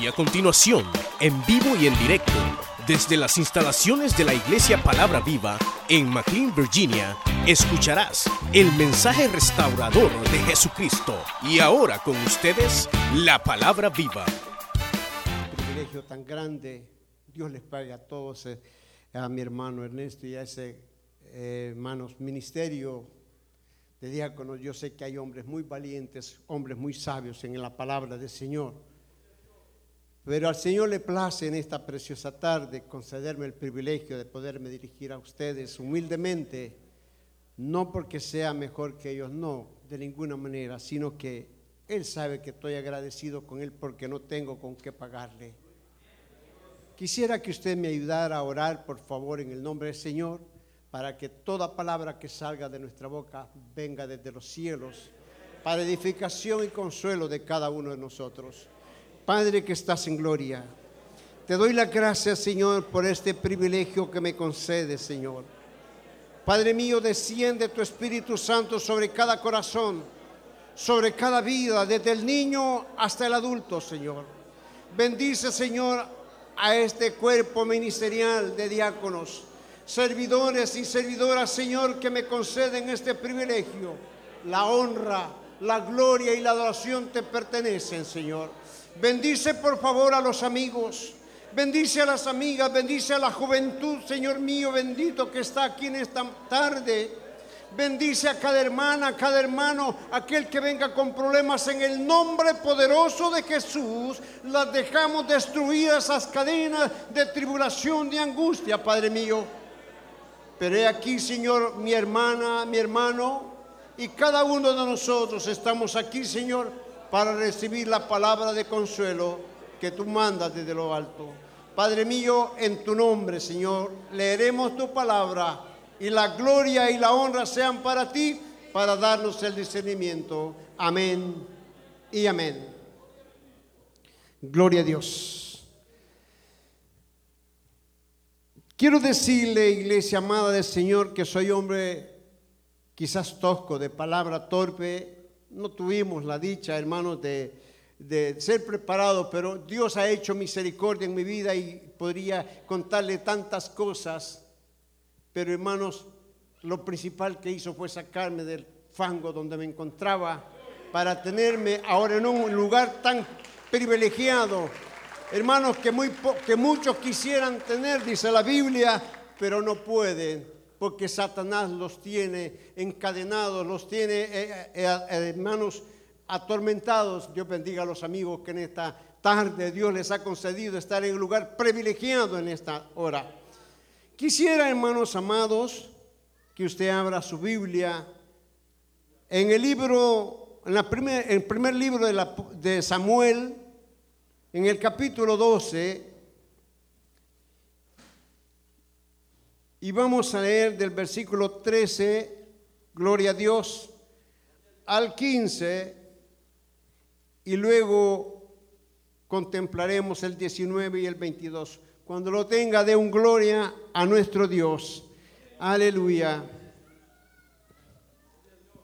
Y a continuación, en vivo y en directo, desde las instalaciones de la Iglesia Palabra Viva en McLean, Virginia, escucharás el mensaje restaurador de Jesucristo. Y ahora con ustedes, la Palabra Viva. privilegio tan grande. Dios les pague a todos, eh, a mi hermano Ernesto y a ese eh, hermanos ministerio de diáconos. Yo sé que hay hombres muy valientes, hombres muy sabios en la palabra del Señor. Pero al Señor le place en esta preciosa tarde concederme el privilegio de poderme dirigir a ustedes humildemente, no porque sea mejor que ellos, no, de ninguna manera, sino que Él sabe que estoy agradecido con Él porque no tengo con qué pagarle. Quisiera que usted me ayudara a orar, por favor, en el nombre del Señor, para que toda palabra que salga de nuestra boca venga desde los cielos, para edificación y consuelo de cada uno de nosotros. Padre que estás en gloria, te doy la gracias, Señor, por este privilegio que me concede, Señor. Padre mío, desciende tu Espíritu Santo sobre cada corazón, sobre cada vida, desde el niño hasta el adulto, Señor. Bendice, Señor, a este cuerpo ministerial de diáconos, servidores y servidoras, Señor, que me conceden este privilegio. La honra, la gloria y la adoración te pertenecen, Señor. Bendice por favor a los amigos. Bendice a las amigas, bendice a la juventud, Señor mío bendito que está aquí en esta tarde. Bendice a cada hermana, a cada hermano, aquel que venga con problemas en el nombre poderoso de Jesús. Las dejamos destruidas esas cadenas de tribulación, de angustia, Padre mío. Pero he aquí, Señor, mi hermana, mi hermano, y cada uno de nosotros estamos aquí, Señor, para recibir la palabra de consuelo que tú mandas desde lo alto. Padre mío, en tu nombre, Señor, leeremos tu palabra y la gloria y la honra sean para ti, para darnos el discernimiento. Amén y amén. Gloria a Dios. Quiero decirle, iglesia amada del Señor, que soy hombre quizás tosco, de palabra torpe, no tuvimos la dicha, hermanos, de, ser preparados, pero Dios ha hecho misericordia en mi vida y podría contarle tantas cosas. Pero hermanos, lo principal que hizo fue sacarme del fango donde me encontraba para tenerme ahora en un lugar tan privilegiado. Hermanos, que, muchos quisieran tener, dice la Biblia, pero no pueden porque Satanás los tiene encadenados, los tiene, eh, eh, eh, hermanos, atormentados. Dios bendiga a los amigos que en esta tarde Dios les ha concedido estar en un lugar privilegiado en esta hora. Quisiera, hermanos amados, que usted abra su Biblia en el libro, en la primer, el primer libro de, de Samuel, en el capítulo 12, Y vamos a leer del versículo 13, gloria a Dios, al 15, y luego contemplaremos el 19 y el 22. Cuando lo tenga, de un gloria a nuestro Dios. Aleluya.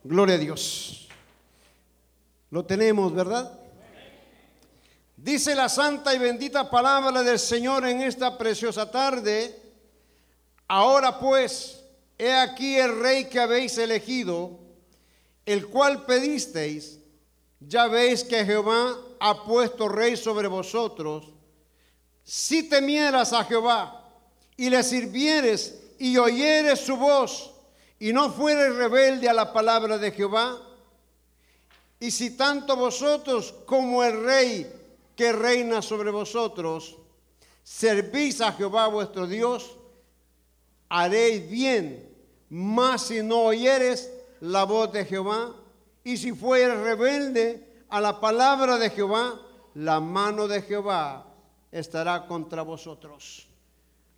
Gloria a Dios. Lo tenemos, ¿verdad? Dice la santa y bendita palabra del Señor en esta preciosa tarde Ahora pues, he aquí el rey que habéis elegido, el cual pedisteis. Ya veis que Jehová ha puesto rey sobre vosotros. Si temieras a Jehová y le sirvieres y oyeres su voz y no fueres rebelde a la palabra de Jehová, y si tanto vosotros como el rey que reina sobre vosotros servís a Jehová vuestro Dios, haréis bien, mas si no oyeres la voz de Jehová, y si fueres rebelde a la palabra de Jehová, la mano de Jehová estará contra vosotros.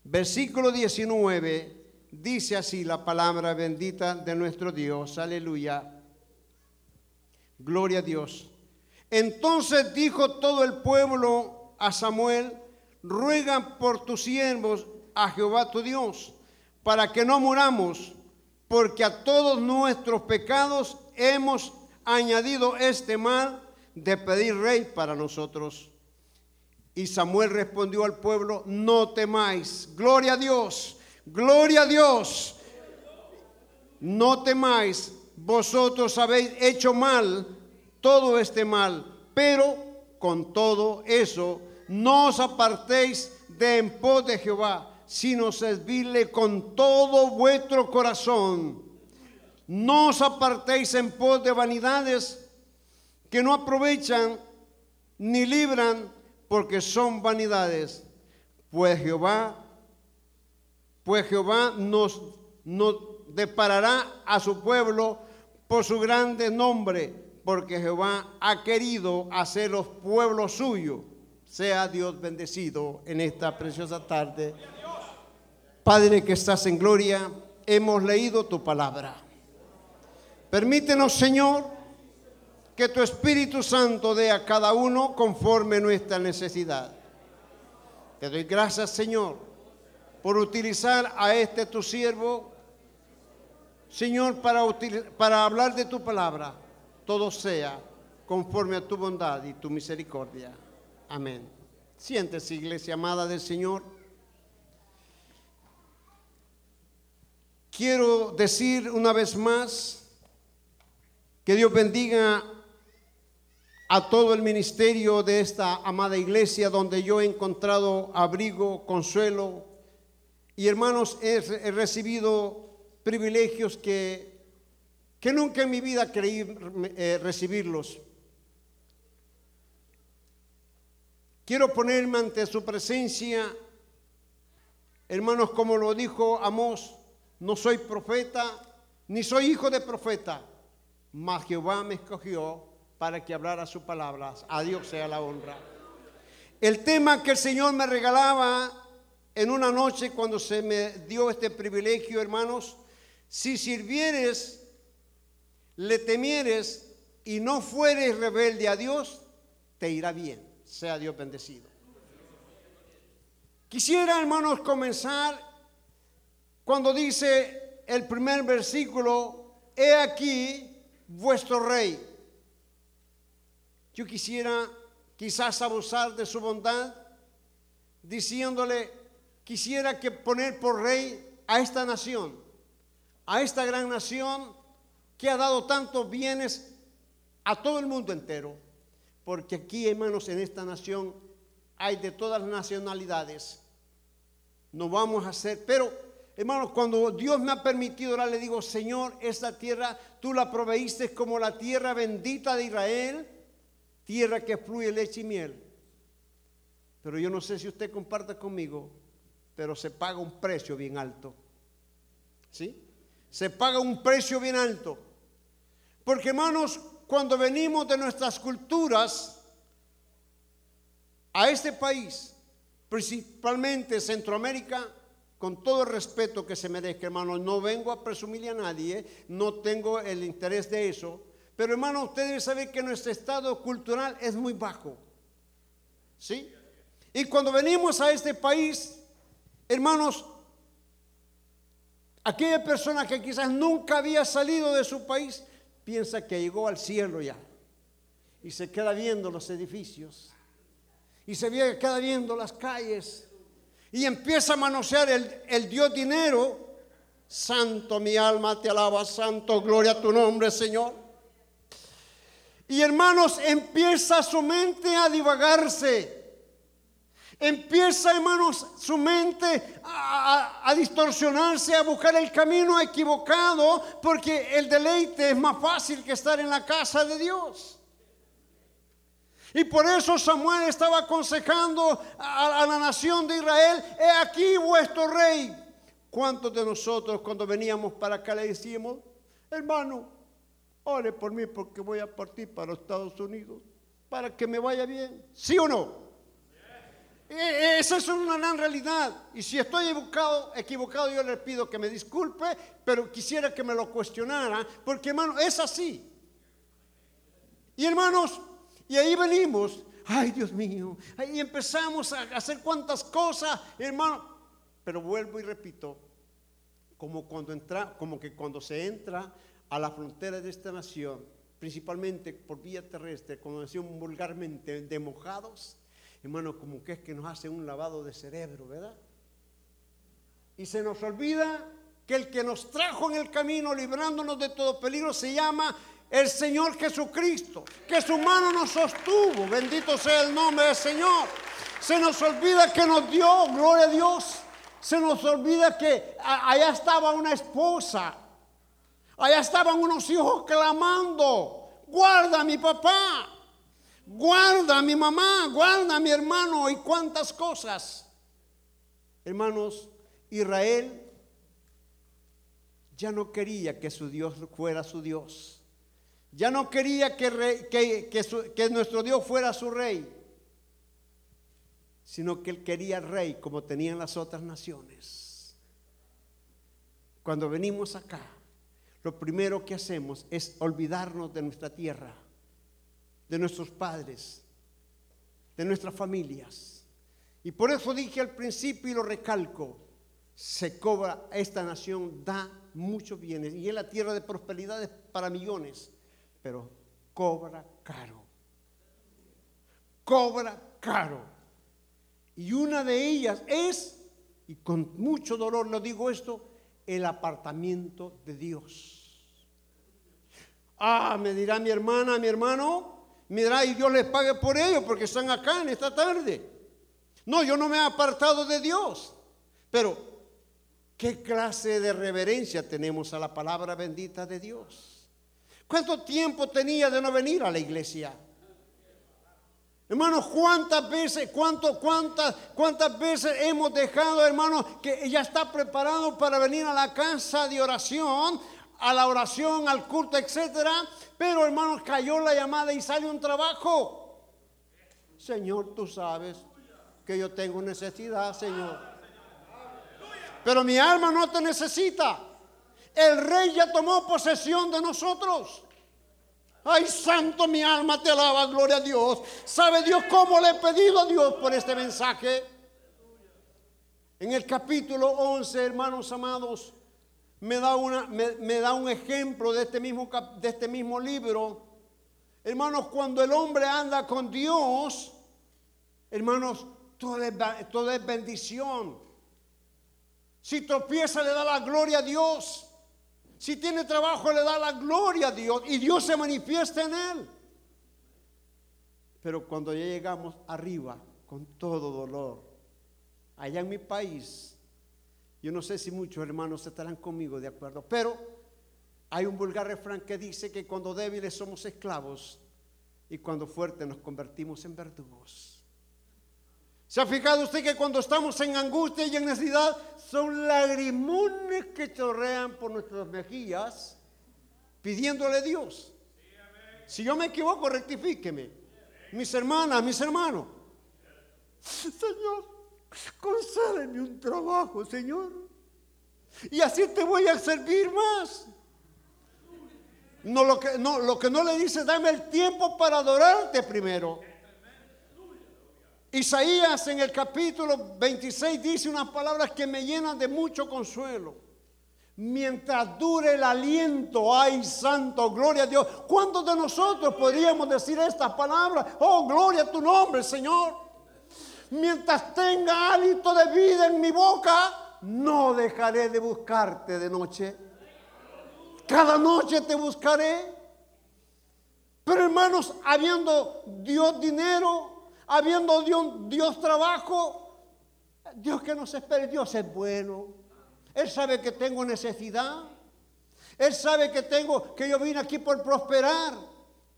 Versículo 19 dice así la palabra bendita de nuestro Dios. Aleluya. Gloria a Dios. Entonces dijo todo el pueblo a Samuel, ruega por tus siervos a Jehová tu Dios para que no muramos, porque a todos nuestros pecados hemos añadido este mal de pedir rey para nosotros. Y Samuel respondió al pueblo, no temáis, gloria a Dios, gloria a Dios, no temáis, vosotros habéis hecho mal, todo este mal, pero con todo eso no os apartéis de en pos de Jehová, sino servirle con todo vuestro corazón. No os apartéis en pos de vanidades que no aprovechan ni libran, porque son vanidades. Pues Jehová, pues Jehová nos, nos deparará a su pueblo por su grande nombre, porque Jehová ha querido hacer los pueblos suyos. Sea Dios bendecido en esta preciosa tarde. Padre que estás en gloria, hemos leído tu palabra. Permítenos, Señor, que tu Espíritu Santo dé a cada uno conforme nuestra necesidad. Te doy gracias, Señor, por utilizar a este tu siervo, Señor, para, para hablar de tu palabra. Todo sea conforme a tu bondad y tu misericordia. Amén. Siéntese, iglesia amada del Señor. Quiero decir una vez más que Dios bendiga a todo el ministerio de esta amada iglesia donde yo he encontrado abrigo, consuelo y hermanos he, recibido privilegios que, que nunca en mi vida creí eh, recibirlos. Quiero ponerme ante su presencia, hermanos, como lo dijo Amós, no soy profeta, ni soy hijo de profeta, mas Jehová me escogió para que hablara sus palabras. A Dios sea la honra. El tema que el Señor me regalaba en una noche cuando se me dio este privilegio, hermanos, si sirvieres, le temieres y no fueres rebelde a Dios, te irá bien sea Dios bendecido. Quisiera, hermanos, comenzar cuando dice el primer versículo, he aquí vuestro rey. Yo quisiera quizás abusar de su bondad, diciéndole, quisiera que poner por rey a esta nación, a esta gran nación que ha dado tantos bienes a todo el mundo entero porque aquí, hermanos, en esta nación hay de todas las nacionalidades. No vamos a hacer, pero hermanos, cuando Dios me ha permitido, ahora le digo, Señor, esta tierra tú la proveíste como la tierra bendita de Israel, tierra que fluye leche y miel. Pero yo no sé si usted comparte conmigo, pero se paga un precio bien alto. ¿Sí? Se paga un precio bien alto. Porque hermanos, cuando venimos de nuestras culturas a este país, principalmente Centroamérica, con todo el respeto que se merezca, hermano, no vengo a presumirle a nadie, no tengo el interés de eso, pero hermano, ustedes saben que nuestro estado cultural es muy bajo. ¿Sí? Y cuando venimos a este país, hermanos, aquella persona que quizás nunca había salido de su país, piensa que llegó al cielo ya y se queda viendo los edificios y se queda viendo las calles y empieza a manosear el, el Dios dinero. Santo mi alma te alaba, santo, gloria a tu nombre, Señor. Y hermanos, empieza su mente a divagarse. Empieza, hermanos, su mente a, distorsionarse, a buscar el camino equivocado, porque el deleite es más fácil que estar en la casa de Dios. Y por eso Samuel estaba aconsejando a, a la nación de Israel, he aquí vuestro rey. ¿Cuántos de nosotros cuando veníamos para acá le decíamos, hermano, ore por mí porque voy a partir para los Estados Unidos, para que me vaya bien? ¿Sí o no? E, e, esa es una gran realidad. Y si estoy equivocado, equivocado, yo le pido que me disculpe, pero quisiera que me lo cuestionara, porque hermano, es así. Y hermanos, y ahí venimos, ay Dios mío, ahí empezamos a hacer cuantas cosas, hermano. Pero vuelvo y repito, como cuando entra, como que cuando se entra a la frontera de esta nación, principalmente por vía terrestre, como decían vulgarmente, de mojados hermano, como que es que nos hace un lavado de cerebro, ¿verdad? Y se nos olvida que el que nos trajo en el camino, librándonos de todo peligro, se llama el Señor Jesucristo, que su mano nos sostuvo. Bendito sea el nombre del Señor. Se nos olvida que nos dio, gloria a Dios. Se nos olvida que allá estaba una esposa. Allá estaban unos hijos clamando, guarda a mi papá, guarda a mi mamá, guarda a mi hermano y cuántas cosas. Hermanos, Israel ya no quería que su Dios fuera su Dios. Ya no quería que, que, nuestro Dios fuera su rey, sino que él quería rey como tenían las otras naciones. Cuando venimos acá, lo primero que hacemos es olvidarnos de nuestra tierra, de nuestros padres, de nuestras familias. Y por eso dije al principio y lo recalco, se cobra, esta nación da muchos bienes y es la tierra de prosperidad para millones pero cobra caro. Cobra caro. Y una de ellas es, y con mucho dolor lo digo esto, el apartamiento de Dios. Ah, me dirá mi hermana, mi hermano, me dirá y Dios les pague por ello porque están acá en esta tarde. No, yo no me he apartado de Dios. Pero, ¿qué clase de reverencia tenemos a la palabra bendita de Dios? ¿Cuánto tiempo tenía de no venir a la iglesia? Hermanos, ¿cuántas veces, cuánto, cuántas, cuántas veces hemos dejado, hermanos, que ya está preparado para venir a la casa de oración, a la oración, al culto, etcétera? Pero, hermanos, cayó la llamada y sale un trabajo. Señor, tú sabes que yo tengo necesidad, Señor. Pero mi alma no te necesita. El rey ya tomó posesión de nosotros. Ay, santo, mi alma te alaba, gloria a Dios. ¿Sabe Dios cómo le he pedido a Dios por este mensaje? En el capítulo 11, hermanos amados, me da, una, me, da un ejemplo de este, mismo, de este mismo libro. Hermanos, cuando el hombre anda con Dios, hermanos, todo es, todo es bendición. Si tropieza, le da la gloria a Dios. Si tiene trabajo, le da la gloria a Dios y Dios se manifiesta en él. Pero cuando ya llegamos arriba, con todo dolor, allá en mi país, yo no sé si muchos hermanos estarán conmigo de acuerdo, pero hay un vulgar refrán que dice que cuando débiles somos esclavos y cuando fuertes nos convertimos en verdugos. ¿Se ha fijado usted que cuando estamos en angustia y en necesidad son lagrimones que chorrean por nuestras mejillas pidiéndole Dios? Si yo me equivoco, rectifíqueme. Mis hermanas, mis hermanos. Señor, concédeme un trabajo, Señor. Y así te voy a servir más. No lo, que, no, lo que no le dice, dame el tiempo para adorarte primero. Isaías en el capítulo 26 dice unas palabras que me llenan de mucho consuelo. Mientras dure el aliento, ay santo, gloria a Dios. ¿Cuántos de nosotros podríamos decir estas palabras? Oh, gloria a tu nombre, Señor. Mientras tenga hálito de vida en mi boca, no dejaré de buscarte de noche. Cada noche te buscaré. Pero hermanos, habiendo Dios dinero, habiendo Dios, Dios trabajo, Dios que nos espera, Dios es bueno. Él sabe que tengo necesidad. Él sabe que tengo, que yo vine aquí por prosperar.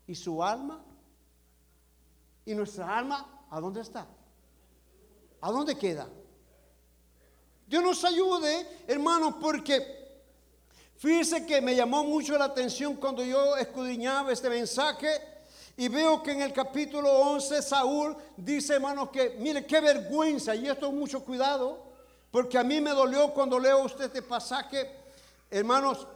¿Y su alma? ¿Y nuestra alma? ¿A dónde está? ¿A dónde queda? Dios nos ayude, hermanos, porque fíjese que me llamó mucho la atención cuando yo escudriñaba este mensaje y veo que en el capítulo 11 Saúl dice, hermanos, que mire qué vergüenza, y esto mucho cuidado, porque a mí me dolió cuando leo usted este pasaje, hermanos,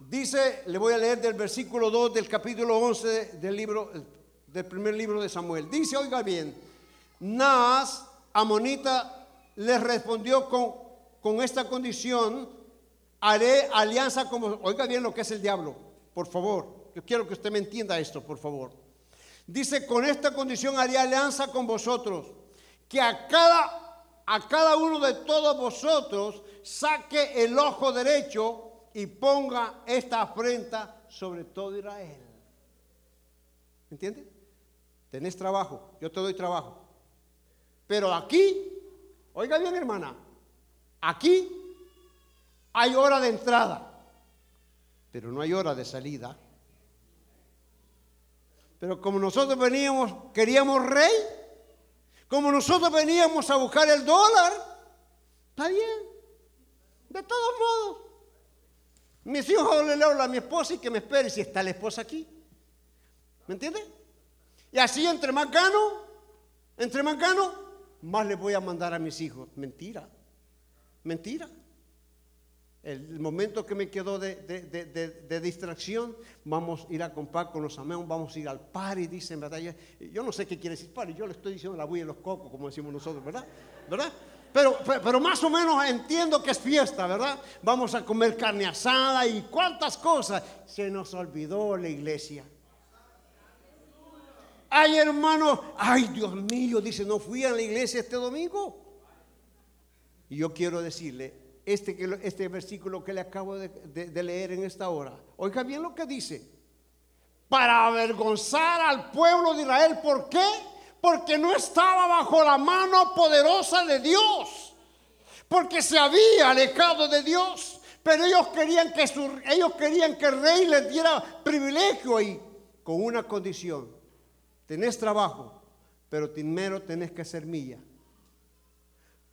dice, le voy a leer del versículo 2 del capítulo 11 del libro, del primer libro de Samuel. Dice, oiga bien, Naas, Amonita, le respondió con, con esta condición, haré alianza como, oiga bien lo que es el diablo, por favor. Yo quiero que usted me entienda esto, por favor. Dice, con esta condición haría alianza con vosotros, que a cada, a cada uno de todos vosotros saque el ojo derecho y ponga esta afrenta sobre todo Israel. ¿Entiendes? Tenés trabajo, yo te doy trabajo. Pero aquí, oiga bien hermana, aquí hay hora de entrada, pero no hay hora de salida. Pero como nosotros veníamos, queríamos rey, como nosotros veníamos a buscar el dólar, está bien. De todos modos, mis hijos le leo a mi esposa y que me espere si está la esposa aquí. ¿Me entiende? Y así entre más gano, entre más gano, más le voy a mandar a mis hijos. Mentira, mentira. El momento que me quedó de, distracción, vamos a ir a comprar con los amigos, vamos a ir al party, dicen, ¿verdad? Yo no sé qué quiere decir party, yo le estoy diciendo la bulla de los cocos, como decimos nosotros, ¿verdad? ¿Verdad? Pero, pero más o menos entiendo que es fiesta, ¿verdad? Vamos a comer carne asada y cuántas cosas. Se nos olvidó la iglesia. Ay, hermano, ay, Dios mío, dice, no fui a la iglesia este domingo. Y yo quiero decirle, este, este versículo que le acabo de, leer en esta hora. Oiga bien lo que dice. Para avergonzar al pueblo de Israel. ¿Por qué? Porque no estaba bajo la mano poderosa de Dios. Porque se había alejado de Dios. Pero ellos querían que, ellos querían que el rey les diera privilegio y con una condición. Tenés trabajo, pero primero tenés que ser mía.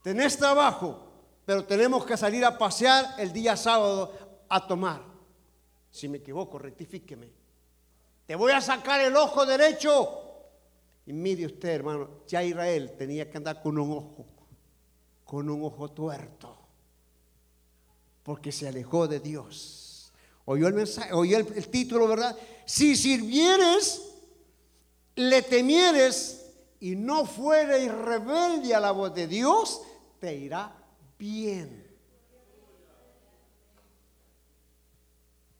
Tenés trabajo, pero tenemos que salir a pasear el día sábado a tomar. Si me equivoco, rectifíqueme. Te voy a sacar el ojo derecho. Y mire usted, hermano, ya Israel tenía que andar con un ojo, con un ojo tuerto, porque se alejó de Dios. Oyó el mensaje, oyó el, título, ¿verdad? Si sirvieres, le temieres y no fueres rebelde a la voz de Dios, te irá bien.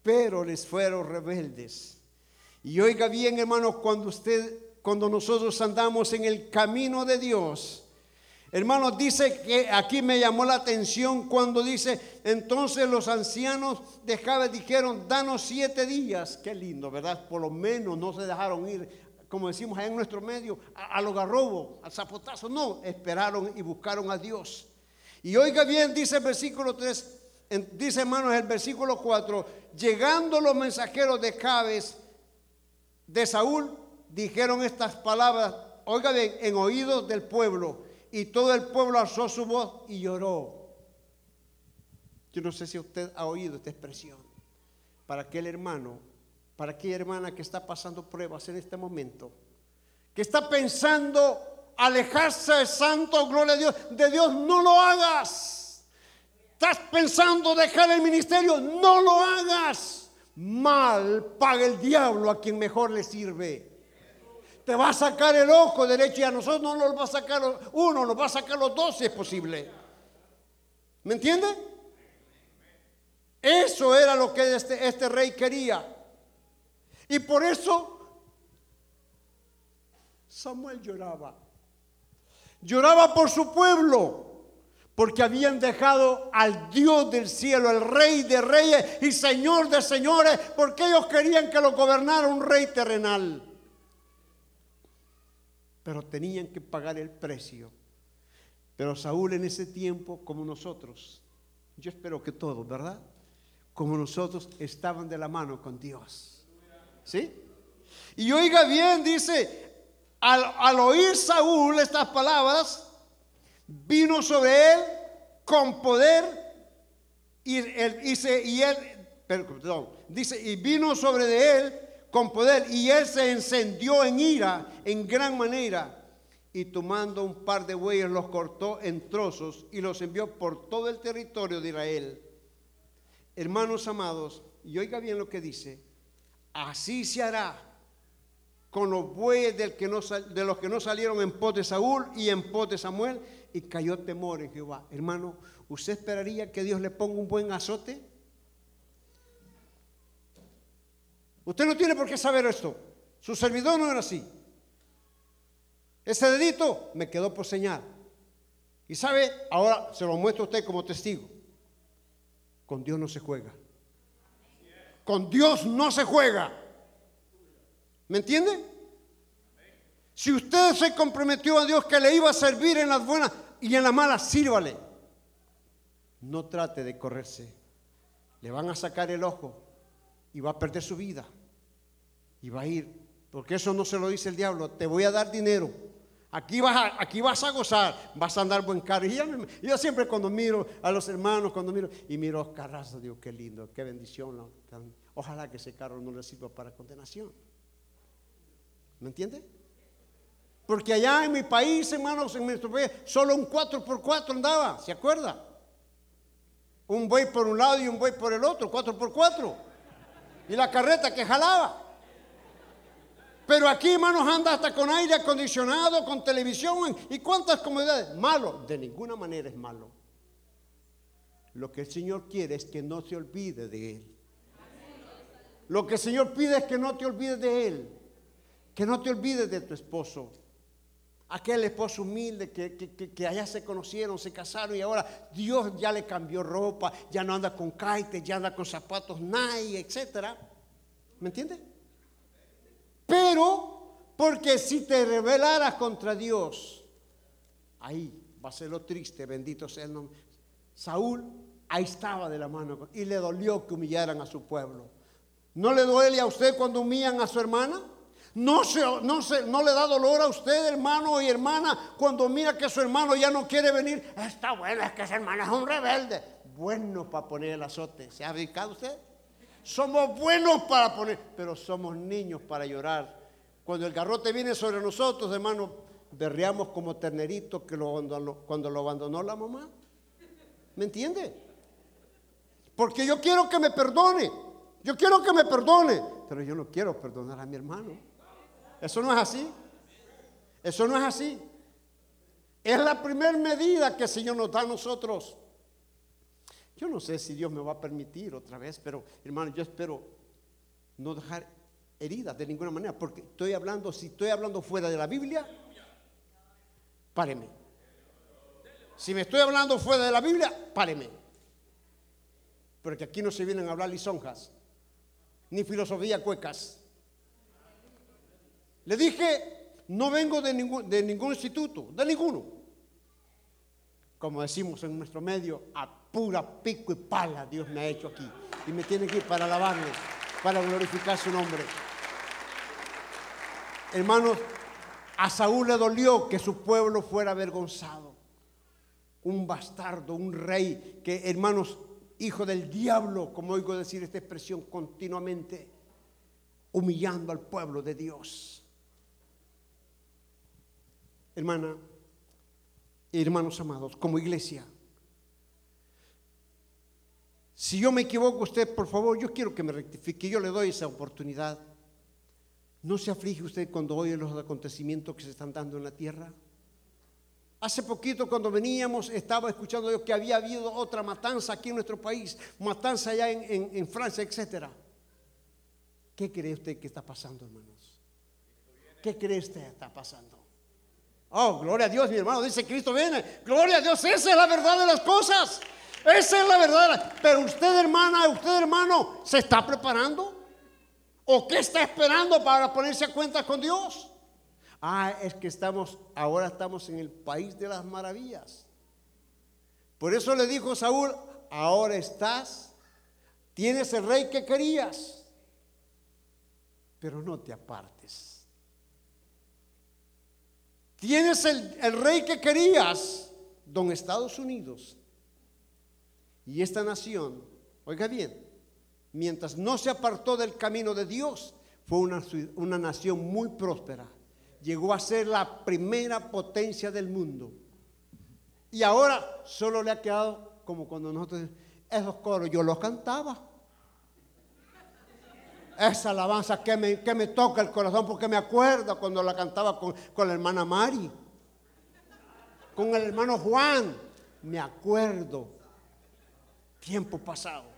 Pero les fueron rebeldes. Y oiga bien, hermanos, cuando usted, cuando nosotros andamos en el camino de Dios, Hermanos, dice que aquí me llamó la atención cuando dice, entonces los ancianos de Jabes dijeron, danos siete días. Qué lindo, ¿verdad? Por lo menos no se dejaron ir, como decimos en nuestro medio, a, a los garrobos, al zapotazo. No, esperaron y buscaron a Dios. Y oiga bien, dice el versículo 3, dice hermanos el versículo 4, llegando los mensajeros de Cabes de Saúl, dijeron estas palabras, oiga bien, en oídos del pueblo, y todo el pueblo alzó su voz y lloró. Yo no sé si usted ha oído esta expresión. Para aquel hermano, para aquella hermana que está pasando pruebas en este momento, que está pensando alejarse santo, gloria a Dios, de Dios, no lo hagas. Estás pensando dejar el ministerio, no lo hagas. Mal paga el diablo a quien mejor le sirve. Te va a sacar el ojo derecho y a nosotros no nos va a sacar uno, nos va a sacar los dos si es posible. ¿Me entiende? Eso era lo que este, este rey quería. Y por eso Samuel lloraba. Lloraba por su pueblo, porque habían dejado al Dios del cielo, el rey de reyes y señor de señores, porque ellos querían que lo gobernara un rey terrenal. Pero tenían que pagar el precio. Pero Saúl en ese tiempo, como nosotros, yo espero que todos, ¿verdad? Como nosotros estaban de la mano con Dios. ¿Sí? Y oiga bien, dice, al, oír Saúl estas palabras, vino sobre él con poder y, él, dice, y él, perdón, dice, y vino sobre de él con poder y él se encendió en ira en gran manera y tomando un par de bueyes los cortó en trozos y los envió por todo el territorio de Israel. Hermanos amados, y oiga bien lo que dice, así se hará con los bueyes de los que no salieron en pos de Saúl y en pos de Samuel, y cayó temor en Jehová. Hermano, ¿usted esperaría que Dios le ponga un buen azote? Usted no tiene por qué saber esto. Su servidor no era así. Ese dedito me quedó por señal. Y sabe, ahora se lo muestro a usted como testigo. Con Dios no se juega. Con Dios no se juega. ¿Me entiende? Si usted se comprometió a Dios que le iba a servir en las buenas y en las malas, sírvale. No trate de correrse. Le van a sacar el ojo y va a perder su vida. Y va a ir, porque eso no se lo dice el diablo, te voy a dar dinero. Aquí vas, a, aquí vas a gozar, vas a andar buen carro. Y yo, siempre cuando miro a los hermanos, cuando miro y miro los carrazos, digo, qué lindo, qué bendición. Ojalá que ese carro no le sirva para condenación. ¿Me entiende? Porque allá en mi país, hermanos, en nuestro país, solo un 4x4 andaba, ¿se acuerda? Un buey por un lado y un buey por el otro, 4x4. Y la carreta que jalaba. Pero aquí, hermanos, anda hasta con aire acondicionado, con televisión y cuántas comodidades. Malo, de ninguna manera es malo. Lo que el Señor quiere es que no se olvide de Él. Lo que el Señor pide es que no te olvides de Él. Que no te olvides de tu esposo. Aquel esposo humilde que, allá se conocieron, se casaron y ahora Dios ya le cambió ropa, ya no anda con kaites, ya anda con zapatos Nike, etc. ¿Me entiendes? Pero, porque si te rebelaras contra Dios, ahí va a ser lo triste, bendito sea el nombre. Saúl ahí estaba de la mano y le dolió que humillaran a su pueblo. ¿No le duele a usted cuando humillan a su hermana? ¿No, se, no, se, ¿No le da dolor a usted, hermano y hermana, cuando mira que su hermano ya no quiere venir? Está bueno, es que ese hermano es un rebelde. Bueno para poner el azote. ¿Se ha dedicado usted? Somos buenos para poner, pero somos niños para llorar. Cuando el garrote viene sobre nosotros, hermano, berreamos como terneritos que lo, cuando lo abandonó la mamá. ¿Me entiende? Porque yo quiero que me perdone. Yo quiero que me perdone. Pero yo no quiero perdonar a mi hermano. Eso no es así. Eso no es así. Es la primera medida que el Señor nos da a nosotros. Yo no sé si Dios me va a permitir otra vez, pero hermano, yo espero no dejar heridas de ninguna manera, porque estoy hablando, si estoy hablando fuera de la Biblia, páreme. Si me estoy hablando fuera de la Biblia, páreme. Porque aquí no se vienen a hablar lisonjas, ni filosofía cuecas. Le dije, no vengo de ningún, instituto, de ninguno. Como decimos en nuestro medio, a pura pico y pala Dios me ha hecho aquí. Y me tiene que ir para alabarle, para glorificar su nombre. Hermanos, a Saúl le dolió que su pueblo fuera avergonzado. Un bastardo, un rey, que hermanos, hijo del diablo, como oigo decir esta expresión continuamente, humillando al pueblo de Dios. Hermana, hermanos amados, como iglesia, si yo me equivoco, usted, por favor, yo quiero que me rectifique, yo le doy esa oportunidad. ¿No se aflige usted cuando oye los acontecimientos que se están dando en la tierra? Hace poquito cuando veníamos estaba escuchando yo que había habido otra matanza aquí en nuestro país, matanza allá en, Francia, etc. ¿Qué cree usted que está pasando, hermanos? ¿Qué cree usted que está pasando? Oh, gloria a Dios, mi hermano, dice Cristo viene. Gloria a Dios, esa es la verdad de las cosas. Esa es la verdad. Pero usted, hermana, usted, hermano, ¿se está preparando? ¿O qué está esperando para ponerse a cuenta con Dios? Ah, es que estamos, ahora estamos en el país de las maravillas. Por eso le dijo Saúl, ahora estás, tienes el rey que querías, pero no te apartes. Tienes el, el rey que querías, don Estados Unidos, y esta nación, oiga bien, mientras no se apartó del camino de Dios, fue una, una nación muy próspera. Llegó a ser la primera potencia del mundo. Y ahora solo le ha quedado como cuando nosotros, esos coros, yo los cantaba. Esa alabanza que me, que me toca el corazón porque me acuerdo cuando la cantaba con, con la hermana Mari, con el hermano Juan. Me acuerdo tiempo pasado.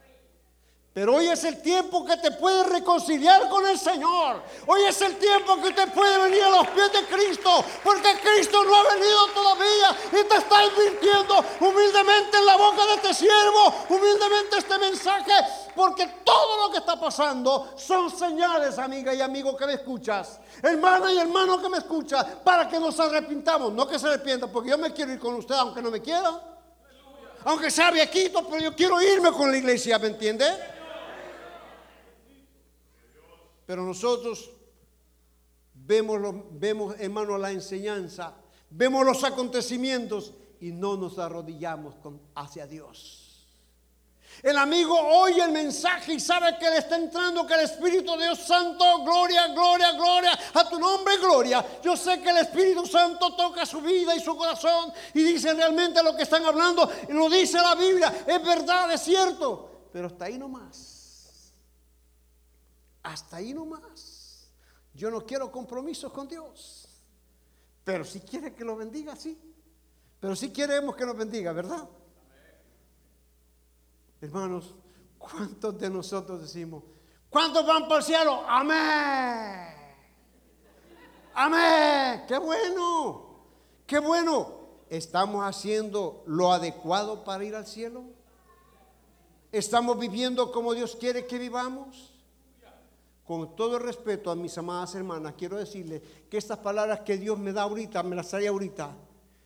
Pero hoy es el tiempo que te puedes reconciliar con el Señor. Hoy es el tiempo que usted puede venir a los pies de Cristo. Porque Cristo no ha venido todavía y te está invirtiendo humildemente en la boca de este siervo, humildemente este mensaje. Porque todo lo que está pasando son señales, amiga y amigo que me escuchas. Hermana y hermano que me escucha, para que nos arrepintamos. No que se arrepienta, porque yo me quiero ir con usted aunque no me quiera. Aunque sea viejito, pero yo quiero irme con la iglesia, ¿me entiende? Pero nosotros vemos, vemos, hermano, la enseñanza, vemos los acontecimientos y no nos arrodillamos hacia Dios. El amigo oye el mensaje y sabe que le está entrando, que el Espíritu Dios Santo, gloria, gloria, gloria, a tu nombre, gloria. Yo sé que el Espíritu Santo toca su vida y su corazón y dice realmente lo que están hablando, lo dice la Biblia, es verdad, es cierto, pero hasta ahí nomás. Hasta ahí nomás. Yo no quiero compromisos con Dios. Pero si quiere que lo bendiga, sí. Pero si queremos que nos bendiga, ¿verdad? Hermanos, ¿cuántos de nosotros decimos, ¿cuántos van para el cielo? Amén. Amén. Qué bueno. Qué bueno. ¿Estamos haciendo lo adecuado para ir al cielo? ¿Estamos viviendo como Dios quiere que vivamos? Con todo el respeto a mis amadas hermanas, quiero decirles que estas palabras que Dios me da ahorita, me las trae ahorita,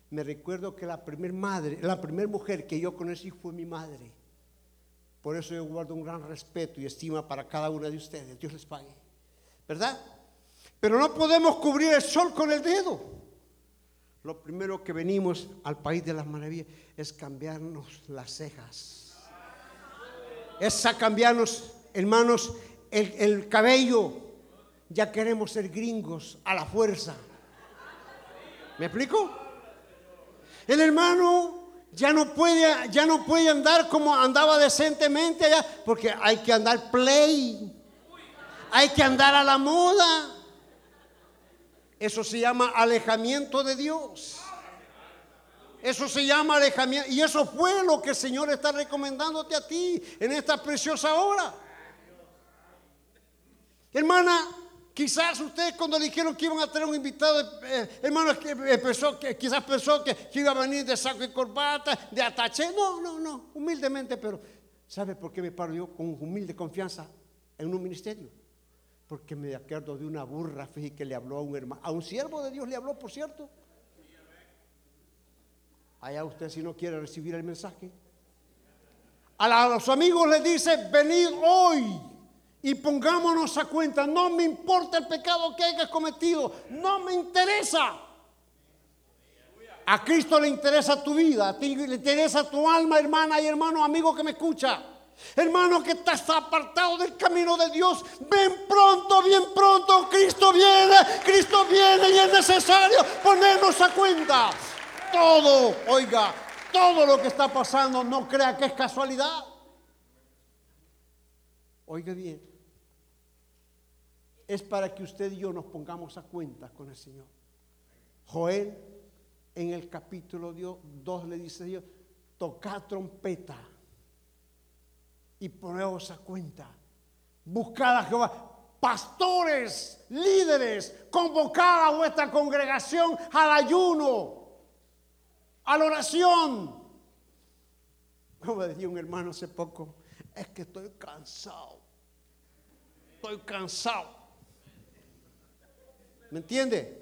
me recuerdo que la primer madre, la primera mujer que yo conocí fue mi madre. Por eso yo guardo un gran respeto y estima para cada una de ustedes. Dios les pague. ¿Verdad? Pero no podemos cubrir el sol con el dedo. Lo primero que venimos al país de las maravillas es cambiarnos las cejas. Es a cambiarnos, hermanos, el, cabello, ya queremos ser gringos a la fuerza. ¿Me explico? El hermano ya no puede, ya no puede andar como andaba decentemente allá, porque hay que andar play, hay que andar a la moda. Eso se llama alejamiento de Dios. Eso se llama alejamiento. Y eso fue lo que el Señor está recomendándote a ti en esta preciosa hora. Hermana, quizás ustedes cuando dijeron que iban a tener un invitado, eh, hermano, eh, pensó, que, quizás pensó que, iba a venir de saco y corbata, de ataché. No, no, no, humildemente, pero ¿sabe por qué me paro yo con humilde confianza en un ministerio? Porque me acuerdo de una burra, fíjate que le habló a un hermano, a un siervo de Dios le habló, por cierto. Allá usted si no quiere recibir el mensaje. A los amigos le dice, venid hoy y pongámonos a cuenta. No me importa el pecado que hayas cometido. No me interesa. A Cristo le interesa tu vida, a ti le interesa tu alma, hermana y hermano, amigo que me escucha. Hermano que estás apartado del camino de Dios, ven pronto, bien pronto, Cristo viene, Cristo viene y es necesario ponernos a cuenta. Todo, oiga, todo lo que está pasando no crea que es casualidad. Oiga bien, es para que usted y yo nos pongamos a cuenta con el Señor. Joel en el capítulo 2 le dice Dios, toca trompeta y poneos a cuenta. Buscad a Jehová. Pastores, líderes, convocad a vuestra congregación al ayuno, a la oración. Como decía un hermano hace poco, es que estoy cansado. Estoy cansado. ¿Me entiende?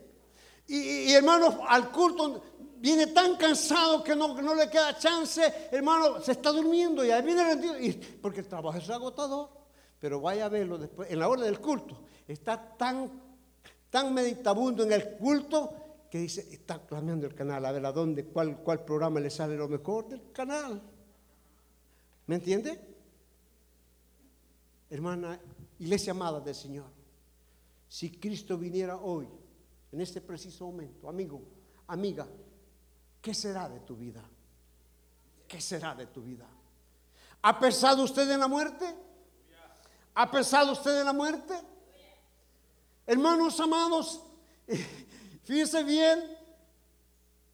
Y, hermano, al culto viene tan cansado que no, no, le queda chance, hermano, se está durmiendo y ahí viene rendido, y, porque el trabajo es agotador. Pero vaya a verlo después, en la hora del culto, está tan, tan meditabundo en el culto que dice, está cambiando el canal, a ver a dónde, cuál, cuál programa le sale lo mejor del canal. ¿Me entiende? Hermana, iglesia amada del Señor. Si Cristo viniera hoy, en este preciso momento, amigo, amiga, ¿qué será de tu vida? ¿Qué será de tu vida? ¿Ha pensado usted en la muerte? ¿Ha pensado usted en la muerte? Hermanos amados, fíjense bien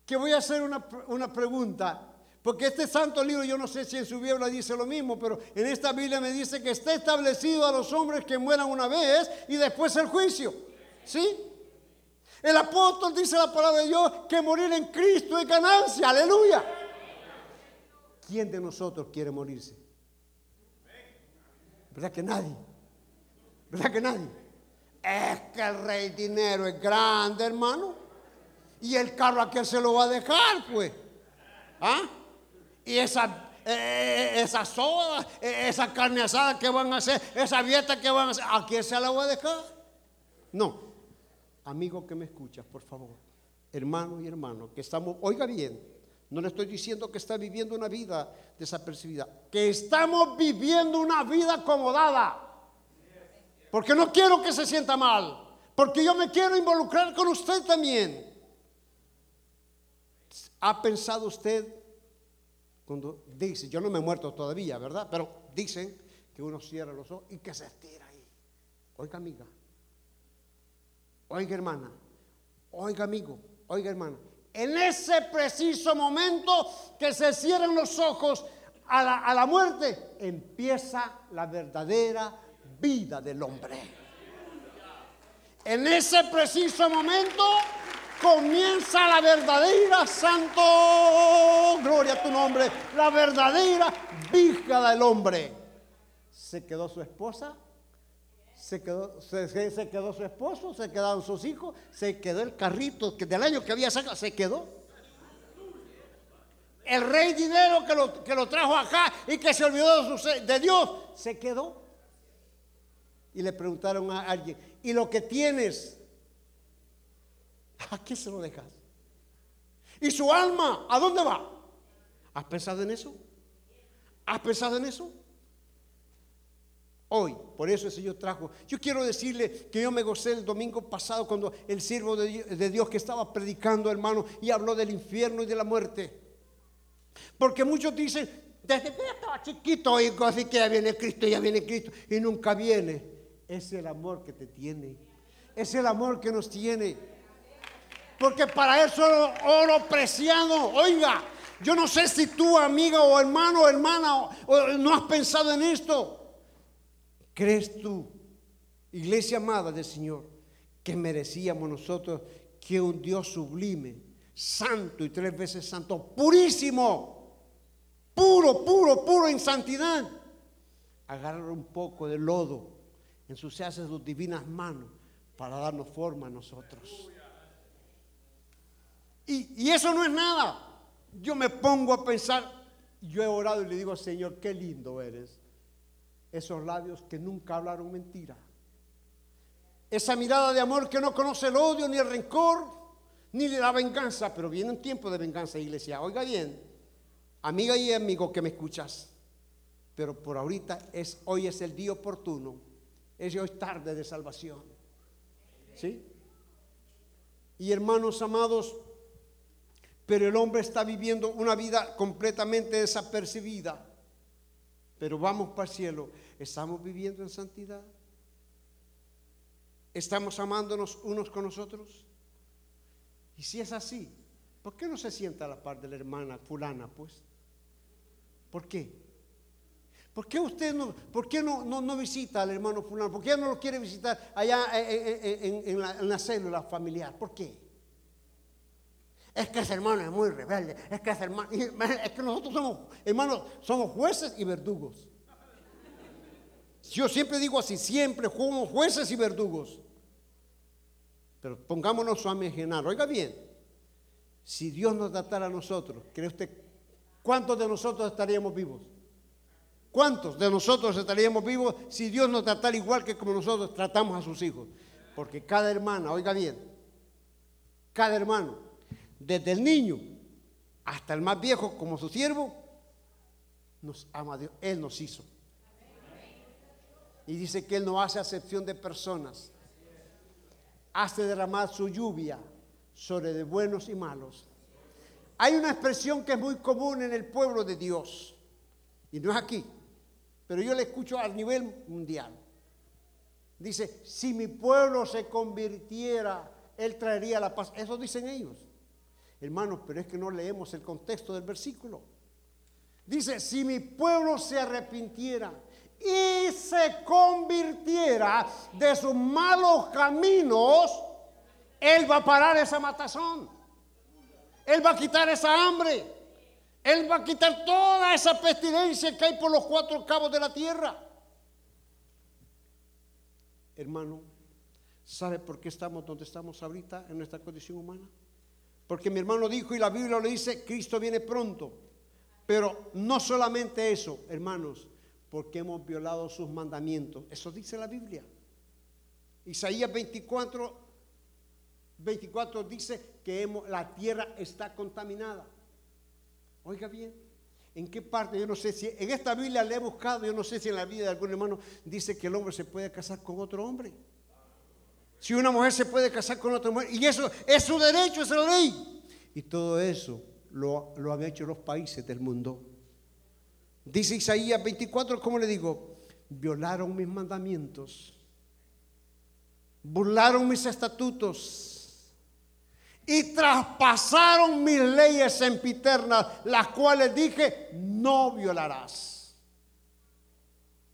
que voy a hacer una, una pregunta, Porque este santo libro, yo no sé si en su Biblia dice lo mismo, pero en esta Biblia me dice que está establecido a los hombres que mueran una vez y después el juicio. ¿Sí? El apóstol dice la palabra de Dios que morir en Cristo es ganancia. Aleluya. ¿Quién de nosotros quiere morirse? ¿Verdad que nadie? ¿Verdad que nadie? Es que el rey dinero es grande, hermano. Y el carro a quién se lo va a dejar, pues. ¿Ah? Y esa, eh, esa soda, eh, esa carne asada que van a hacer, esa dieta que van a hacer, ¿a quién se la va a dejar? No. Amigo que me escuchas, por favor. Hermano y hermano, que estamos, oiga bien, no le estoy diciendo que está viviendo una vida desapercibida, que estamos viviendo una vida acomodada. Porque no quiero que se sienta mal. Porque yo me quiero involucrar con usted también. ¿Ha pensado usted cuando dice, yo no me he muerto todavía, ¿verdad? Pero dicen que uno cierra los ojos y que se estira ahí. Oiga amiga, oiga hermana, oiga amigo, oiga hermana. En ese preciso momento que se cierran los ojos a la, a la muerte, empieza la verdadera vida del hombre. En ese preciso momento comienza la verdadera, santo, gloria a tu nombre, la verdadera vida del hombre. Se quedó su esposa, se quedó, se, quedó su esposo, se quedaron sus hijos, se quedó el carrito que del año que había sacado, se quedó. El rey dinero que lo, que lo trajo acá y que se olvidó de, de Dios, se quedó y le preguntaron a alguien, ¿y lo que tienes? ¿A qué se lo dejas? ¿Y su alma? ¿A dónde va? ¿Has pensado en eso? ¿Has pensado en eso? Hoy, por eso el Señor trajo. Yo quiero decirle que yo me gocé el domingo pasado cuando el siervo de Dios que estaba predicando, hermano, y habló del infierno y de la muerte. Porque muchos dicen, desde que estaba chiquito, oigo así que ya viene Cristo, ya viene Cristo, y nunca viene es el amor que te tiene. Es el amor que nos tiene. Porque para eso oro preciado. Oiga, yo no sé si tú, amiga o hermano o hermana, no has pensado en esto. ¿Crees tú, iglesia amada del Señor, que merecíamos nosotros que un Dios sublime, santo y tres veces santo, purísimo, puro, puro, puro en santidad, agarrar un poco de lodo ensuciarse sus divinas manos para darnos forma a nosotros. Y, eso no es nada. Yo me pongo a pensar, yo he orado y le digo, Señor, qué lindo eres. Esos labios que nunca hablaron mentira. Esa mirada de amor que no conoce el odio, ni el rencor, ni la venganza. Pero viene un tiempo de venganza, iglesia. Oiga bien, amiga y amigo que me escuchas. Pero por ahorita es, hoy es el día oportuno es hoy tarde de salvación. ¿Sí? Y hermanos amados, pero el hombre está viviendo una vida completamente desapercibida. Pero vamos para el cielo. ¿Estamos viviendo en santidad? ¿Estamos amándonos unos con nosotros? Y si es así, ¿por qué no se sienta a la par de la hermana fulana, pues? ¿Por qué? ¿Por qué usted no, por qué no, no, visita al hermano fulano? ¿Por qué no lo quiere visitar allá en, la, célula familiar? ¿Por qué? Es que ese hermano es muy rebelde. Es que ese hermano, es que nosotros somos, hermanos, somos jueces y verdugos. Yo siempre digo así, siempre somos jueces y verdugos. Pero pongámonos a imaginar, oiga bien, si Dios nos tratara a nosotros, ¿cree usted cuántos de nosotros estaríamos vivos? ¿Cuántos de nosotros estaríamos vivos si Dios nos tratara igual que como nosotros tratamos a sus hijos? Porque cada hermana, oiga bien, cada hermano, desde el niño hasta el más viejo como su siervo, nos ama Dios. Él nos hizo. Y dice que Él no hace acepción de personas. Hace derramar su lluvia sobre de buenos y malos. Hay una expresión que es muy común en el pueblo de Dios. Y no es aquí pero yo le escucho a nivel mundial. Dice, si mi pueblo se convirtiera, Él traería la paz. Eso dicen ellos. Hermanos, pero es que no leemos el contexto del versículo. Dice, si mi pueblo se arrepintiera y se convirtiera de sus malos caminos, Él va a parar esa matazón. Él va a quitar esa hambre. Él va a quitar toda esa pestilencia que hay por los cuatro cabos de la tierra. Hermano, ¿sabe por qué estamos donde estamos ahorita en nuestra condición humana? Porque mi hermano dijo y la Biblia lo dice, Cristo viene pronto. Pero no solamente eso, hermanos, porque hemos violado sus mandamientos. Eso dice la Biblia. Isaías 24 24 dice que la tierra está contaminada. Oiga bien, ¿en qué parte? Yo no sé si en esta Biblia le he buscado, yo no sé si en la vida de algún hermano dice que el hombre se puede casar con otro hombre. Si una mujer se puede casar con otra mujer, y eso es su derecho, es la ley. Y todo eso lo, lo han hecho los países del mundo. Dice Isaías 24, ¿cómo le digo? Violaron mis mandamientos, burlaron mis estatutos y traspasaron mis leyes sempiternas, las cuales dije, no violarás.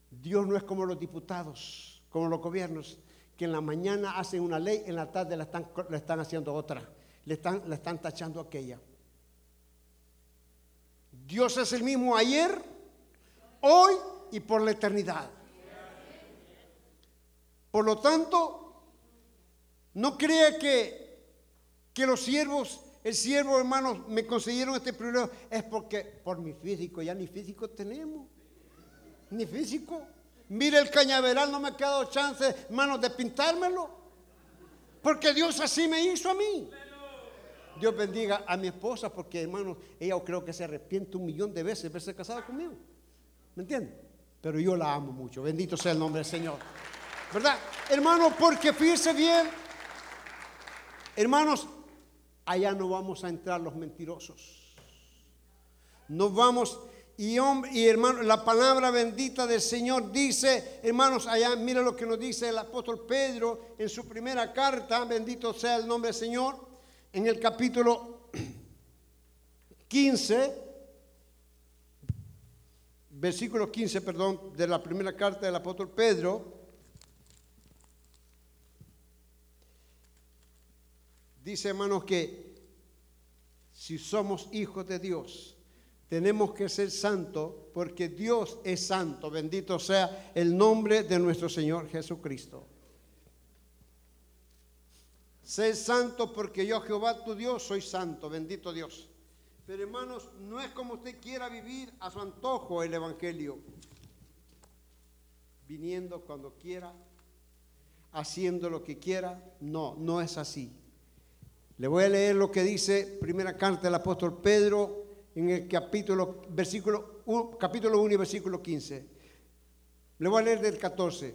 Dios no es como los diputados, como los gobiernos, en la mañana hacen una ley, en la tarde la están, están haciendo otra, le están, le están tachando aquella. Dios es el mismo ayer, hoy y por la eternidad. Por lo tanto, no cree que que los siervos, el siervo hermanos, me concedieron este privilegio, es porque por mi físico, ya ni físico tenemos, ni físico. Mire el cañaveral, no me ha quedado chance, hermanos, de pintármelo, porque Dios así me hizo a mí. Dios bendiga a mi esposa, porque hermanos, ella creo que se arrepiente un millón de veces de verse casada conmigo. ¿Me entiende? Pero yo la amo mucho. Bendito sea el nombre del Señor. ¿Verdad? Hermanos, porque fíjese bien, hermanos, allá no vamos a entrar los mentirosos. No vamos, y, y hermano, la palabra bendita del Señor dice, hermanos, allá mira lo que nos dice el apóstol Pedro en su primera carta, bendito sea el nombre del Señor, en el capítulo 15, versículo 15, perdón, de la primera carta del apóstol Pedro, Dice, hermanos, que si somos hijos de Dios, tenemos que ser santos porque Dios es santo. Bendito sea el nombre de nuestro Señor Jesucristo. Sé santo porque yo, Jehová tu Dios, soy santo. Bendito Dios. Pero hermanos, no es como usted quiera vivir a su antojo el Evangelio. Viniendo cuando quiera, haciendo lo que quiera. No, no es así. Le voy a leer lo que dice primera carta del apóstol Pedro en el capítulo, versículo, capítulo 1 y versículo 15. Le voy a leer del 14.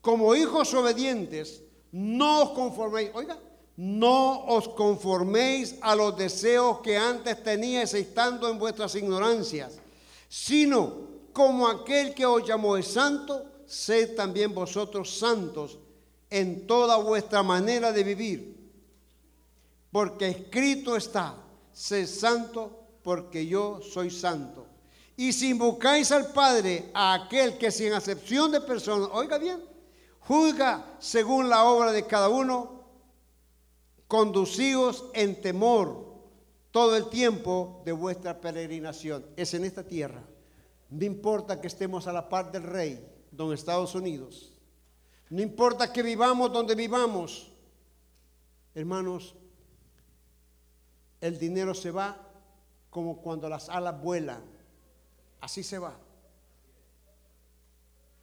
Como hijos obedientes, no os conforméis, oiga, no os conforméis a los deseos que antes teníais estando en vuestras ignorancias, sino como aquel que os llamó es santo, sed también vosotros santos en toda vuestra manera de vivir porque escrito está, sé santo porque yo soy santo. Y si invocáis al Padre, a aquel que sin acepción de personas, oiga bien, juzga según la obra de cada uno, conducíos en temor todo el tiempo de vuestra peregrinación. Es en esta tierra. No importa que estemos a la par del rey, don Estados Unidos. No importa que vivamos donde vivamos. Hermanos, el dinero se va como cuando las alas vuelan. Así se va.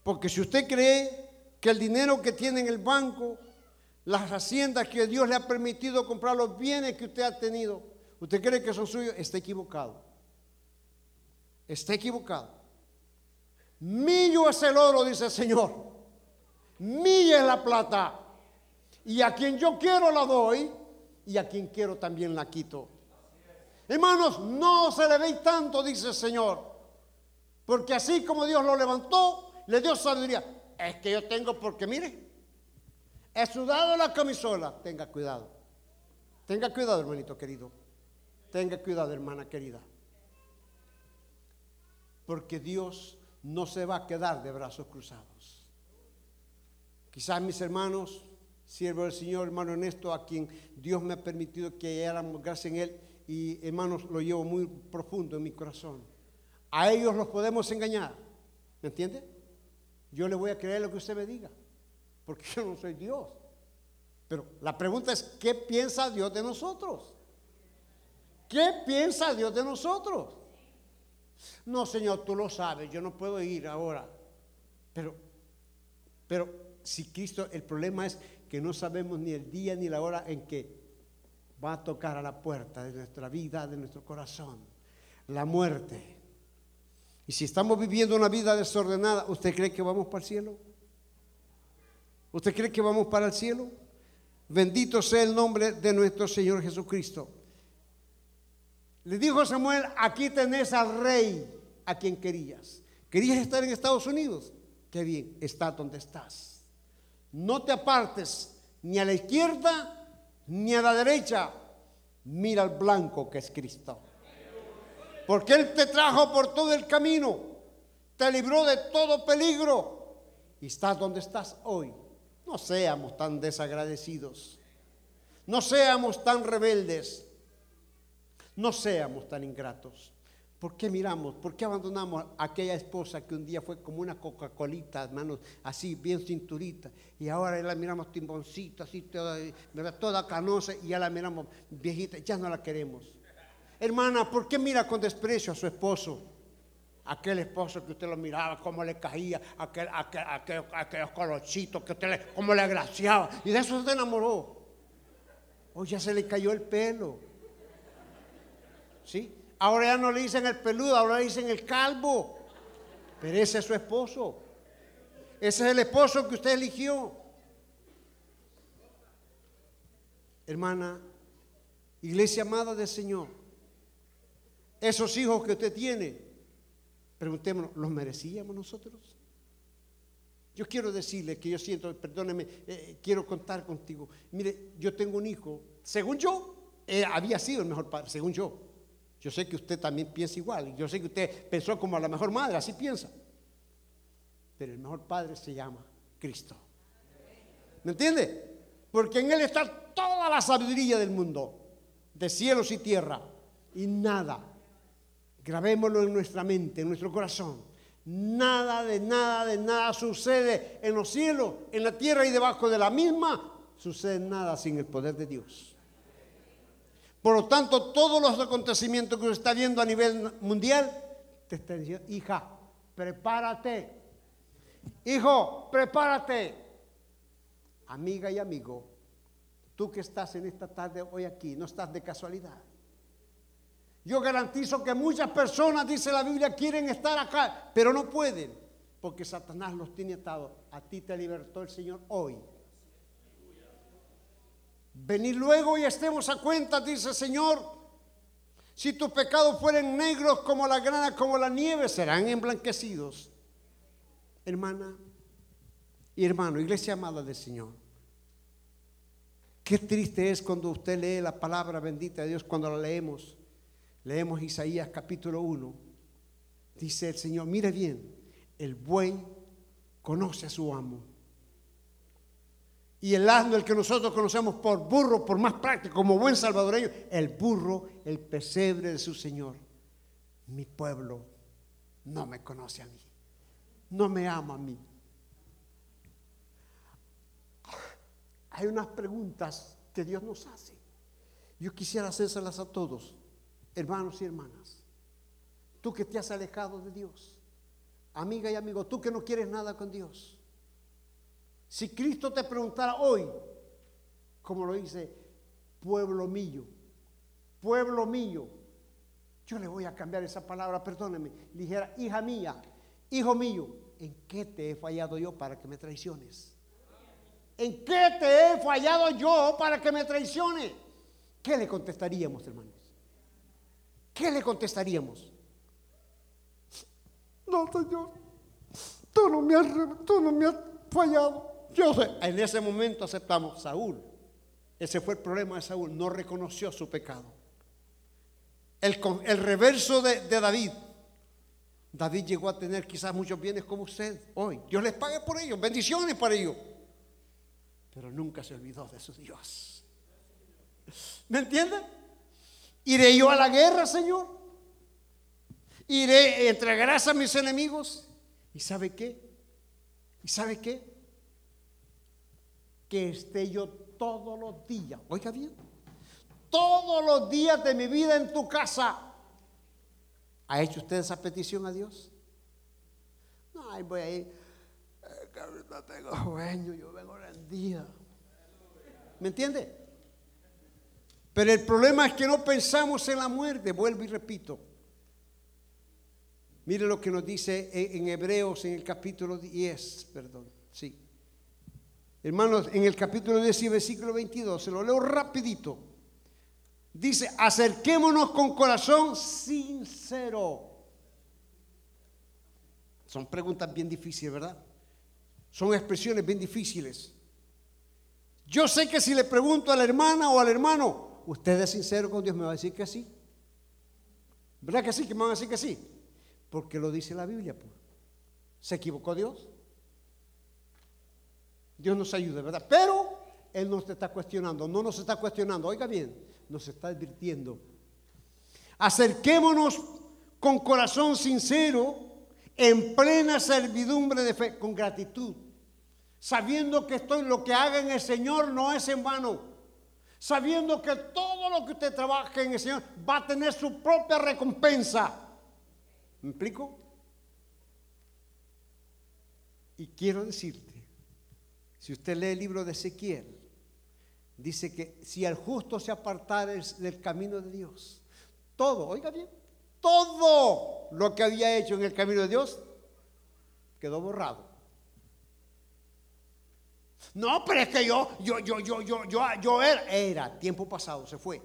Porque si usted cree que el dinero que tiene en el banco, las haciendas que Dios le ha permitido comprar, los bienes que usted ha tenido, usted cree que son suyos, está equivocado. Está equivocado. Millo es el oro, dice el Señor. Milla es la plata. Y a quien yo quiero la doy y a quien quiero también la quito. Hermanos, no se le veis tanto, dice el Señor. Porque así como Dios lo levantó, le dio sabiduría. Es que yo tengo, porque mire, he sudado la camisola. Tenga cuidado. Tenga cuidado, hermanito querido. Tenga cuidado, hermana querida. porque Dios no se va a quedar de brazos cruzados. Quizás mis hermanos, siervo del Señor, hermano Ernesto, a quien Dios me ha permitido que hayamos gracia en Él, y hermanos, lo llevo muy profundo en mi corazón. A ellos los podemos engañar, ¿me entiende? Yo le voy a creer lo que usted me diga, porque yo no soy Dios. Pero la pregunta es, ¿qué piensa Dios de nosotros? ¿Qué piensa Dios de nosotros? No, Señor, tú lo sabes, yo no puedo ir ahora. Pero, pero si Cristo, el problema es que no sabemos ni el día ni la hora en que va a tocar a la puerta de nuestra vida, de nuestro corazón, la muerte. Y si estamos viviendo una vida desordenada, ¿usted cree que vamos para el cielo? ¿Usted cree que vamos para el cielo? Bendito sea el nombre de nuestro Señor Jesucristo. Le dijo Samuel, aquí tenés al rey a quien querías. ¿Querías estar en Estados Unidos? Qué bien, está donde estás. No te apartes ni a la izquierda ni a la derecha. Mira al blanco que es Cristo. Porque Él te trajo por todo el camino, te libró de todo peligro y estás donde estás hoy. No seamos tan desagradecidos. No seamos tan rebeldes. No seamos tan ingratos. ¿Por qué miramos? ¿Por qué abandonamos a aquella esposa que un día fue como una Coca-Colita, hermanos, así, bien cinturita? Y ahora la miramos timboncita, así, toda, toda canosa, y ya la miramos viejita, ya no la queremos. Hermana, ¿por qué mira con desprecio a su esposo? Aquel esposo que usted lo miraba, cómo le caía, aquel, aquel, aquel, aquellos colochitos que usted le, cómo le agraciaba. Y de eso se enamoró. Hoy ya se le cayó el pelo. ¿Sí? Ahora ya no le dicen el peludo, ahora le dicen el calvo. Pero ese es su esposo. Ese es el esposo que usted eligió. Hermana, iglesia amada del Señor, esos hijos que usted tiene, preguntémonos, ¿los merecíamos nosotros? Yo quiero decirle que yo siento, perdóneme, eh, quiero contar contigo. Mire, yo tengo un hijo, según yo, eh, había sido el mejor padre, según yo. Yo sé que usted también piensa igual. Yo sé que usted pensó como la mejor madre, así piensa. Pero el mejor padre se llama Cristo. ¿Me entiende? Porque en Él está toda la sabiduría del mundo, de cielos y tierra, y nada Grabémoslo en nuestra mente, en nuestro corazón. Nada de nada de nada sucede en los cielos, en la tierra y debajo de la misma. Sucede nada sin el poder de Dios. Por lo tanto, todos los acontecimientos que usted está viendo a nivel mundial, te están diciendo, hija, prepárate. Hijo, prepárate. Amiga y amigo, tú que estás en esta tarde hoy aquí, no estás de casualidad. Yo garantizo que muchas personas, dice la Biblia, quieren estar acá, pero no pueden, porque Satanás los tiene atados. A ti te libertó el Señor hoy. Venir luego y estemos a cuenta, dice el Señor. Si tus pecados fueren negros como la grana, como la nieve, serán emblanquecidos. Hermana y hermano, iglesia amada del Señor. Qué triste es cuando usted lee la palabra bendita de Dios, cuando la leemos Leemos Isaías capítulo 1. Dice el Señor, mire bien, el buey conoce a su amo. Y el asno, el que nosotros conocemos por burro, por más práctico, como buen salvadoreño, el burro, el pesebre de su Señor. Mi pueblo no me conoce a mí, no me ama a mí. Hay unas preguntas que Dios nos hace. Yo quisiera hacérselas a todos hermanos y hermanas, tú que te has alejado de Dios, amiga y amigo, tú que no quieres nada con Dios, si Cristo te preguntara hoy, como lo dice, pueblo mío, pueblo mío, yo le voy a cambiar esa palabra, perdóneme, le dijera, hija mía, hijo mío, ¿en qué te he fallado yo para que me traiciones? ¿En qué te he fallado yo para que me traiciones? ¿Qué le contestaríamos, hermano? ¿Qué le contestaríamos? No, Señor, tú no me has, tú no me has fallado. Yo sé. En ese momento aceptamos Saúl. Ese fue el problema de Saúl. No reconoció su pecado. El, el reverso de, David. David llegó a tener quizás muchos bienes como usted hoy. Dios les pague por ellos, bendiciones para ellos. Pero nunca se olvidó de su Dios. ¿Me entienden? ¿Iré yo a la guerra, Señor? ¿Iré, entregarás a mis enemigos? ¿Y sabe qué? ¿Y sabe qué? Que esté yo todos los días, oiga bien, todos los días de mi vida en tu casa. ¿Ha hecho usted esa petición a Dios? No, ahí voy a ir. Que ahorita tengo sueño, yo vengo rendida. ¿Me entiende? Pero el problema es que no pensamos en la muerte, vuelvo y repito. Mire lo que nos dice en Hebreos en el capítulo 10, perdón, sí. Hermanos, en el capítulo 10 y versículo 22, se lo leo rapidito. Dice, acerquémonos con corazón sincero. Son preguntas bien difíciles, ¿verdad? Son expresiones bien difíciles. Yo sé que si le pregunto a la hermana o al hermano, ¿usted es sincero con Dios? Me va a decir que sí. ¿Verdad que sí? Que me van a decir que sí. Porque lo dice la Biblia. Pues. ¿Se equivocó Dios? Dios nos ayude, ¿verdad? Pero Él nos está cuestionando, no nos está cuestionando. Oiga bien, nos está advirtiendo. Acerquémonos con corazón sincero, en plena servidumbre de fe, con gratitud, sabiendo que estoy, lo que haga en el Señor no es en vano, sabiendo que todo lo que usted trabaje en el Señor va a tener su propia recompensa. ¿Me explico? Y quiero decirte, si usted lee el libro de Ezequiel, dice que si el justo se apartara del camino de Dios, todo, oiga bien, todo lo que había hecho en el camino de Dios quedó borrado. No, pero es que yo, yo, yo, yo, yo, yo, yo era, era, tiempo pasado, se fue.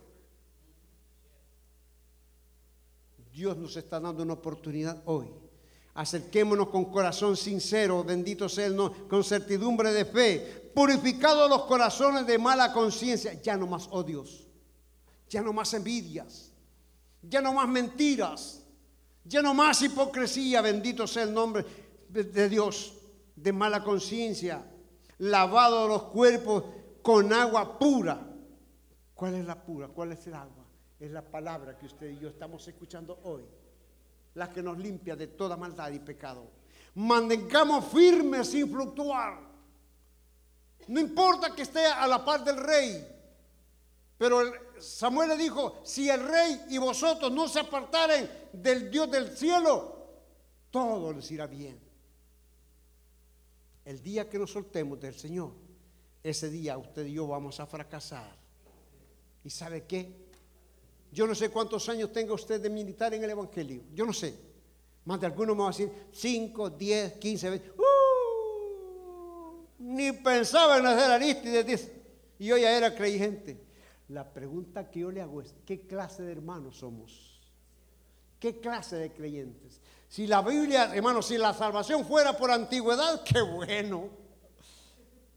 Dios nos está dando una oportunidad hoy. Acerquémonos con corazón sincero, bendito sea el nombre, con certidumbre de fe, purificados los corazones de mala conciencia, ya no más odios, ya no más envidias, ya no más mentiras, ya no más hipocresía, bendito sea el nombre de Dios, de mala conciencia, lavado los cuerpos con agua pura. ¿Cuál es la pura? ¿Cuál es el agua? Es la palabra que usted y yo estamos escuchando hoy, la que nos limpia de toda maldad y pecado. Mantengamos firmes sin fluctuar no importa que esté a la par del rey. Pero Samuel le dijo, si el rey y vosotros no se apartaren del Dios del cielo, todo les irá bien. El día que nos soltemos del Señor, ese día usted y yo vamos a fracasar. ¿Y sabe qué? Yo no sé cuántos años tenga usted de militar en el Evangelio. Yo no sé. Más de algunos me va a decir 5, 10, 15, 20 ni pensaba en hacer Aristides, y yo ya era creyente. La pregunta que yo le hago es, ¿qué clase de hermanos somos? ¿Qué clase de creyentes? Si la Biblia, hermano, si la salvación fuera por antigüedad, qué bueno.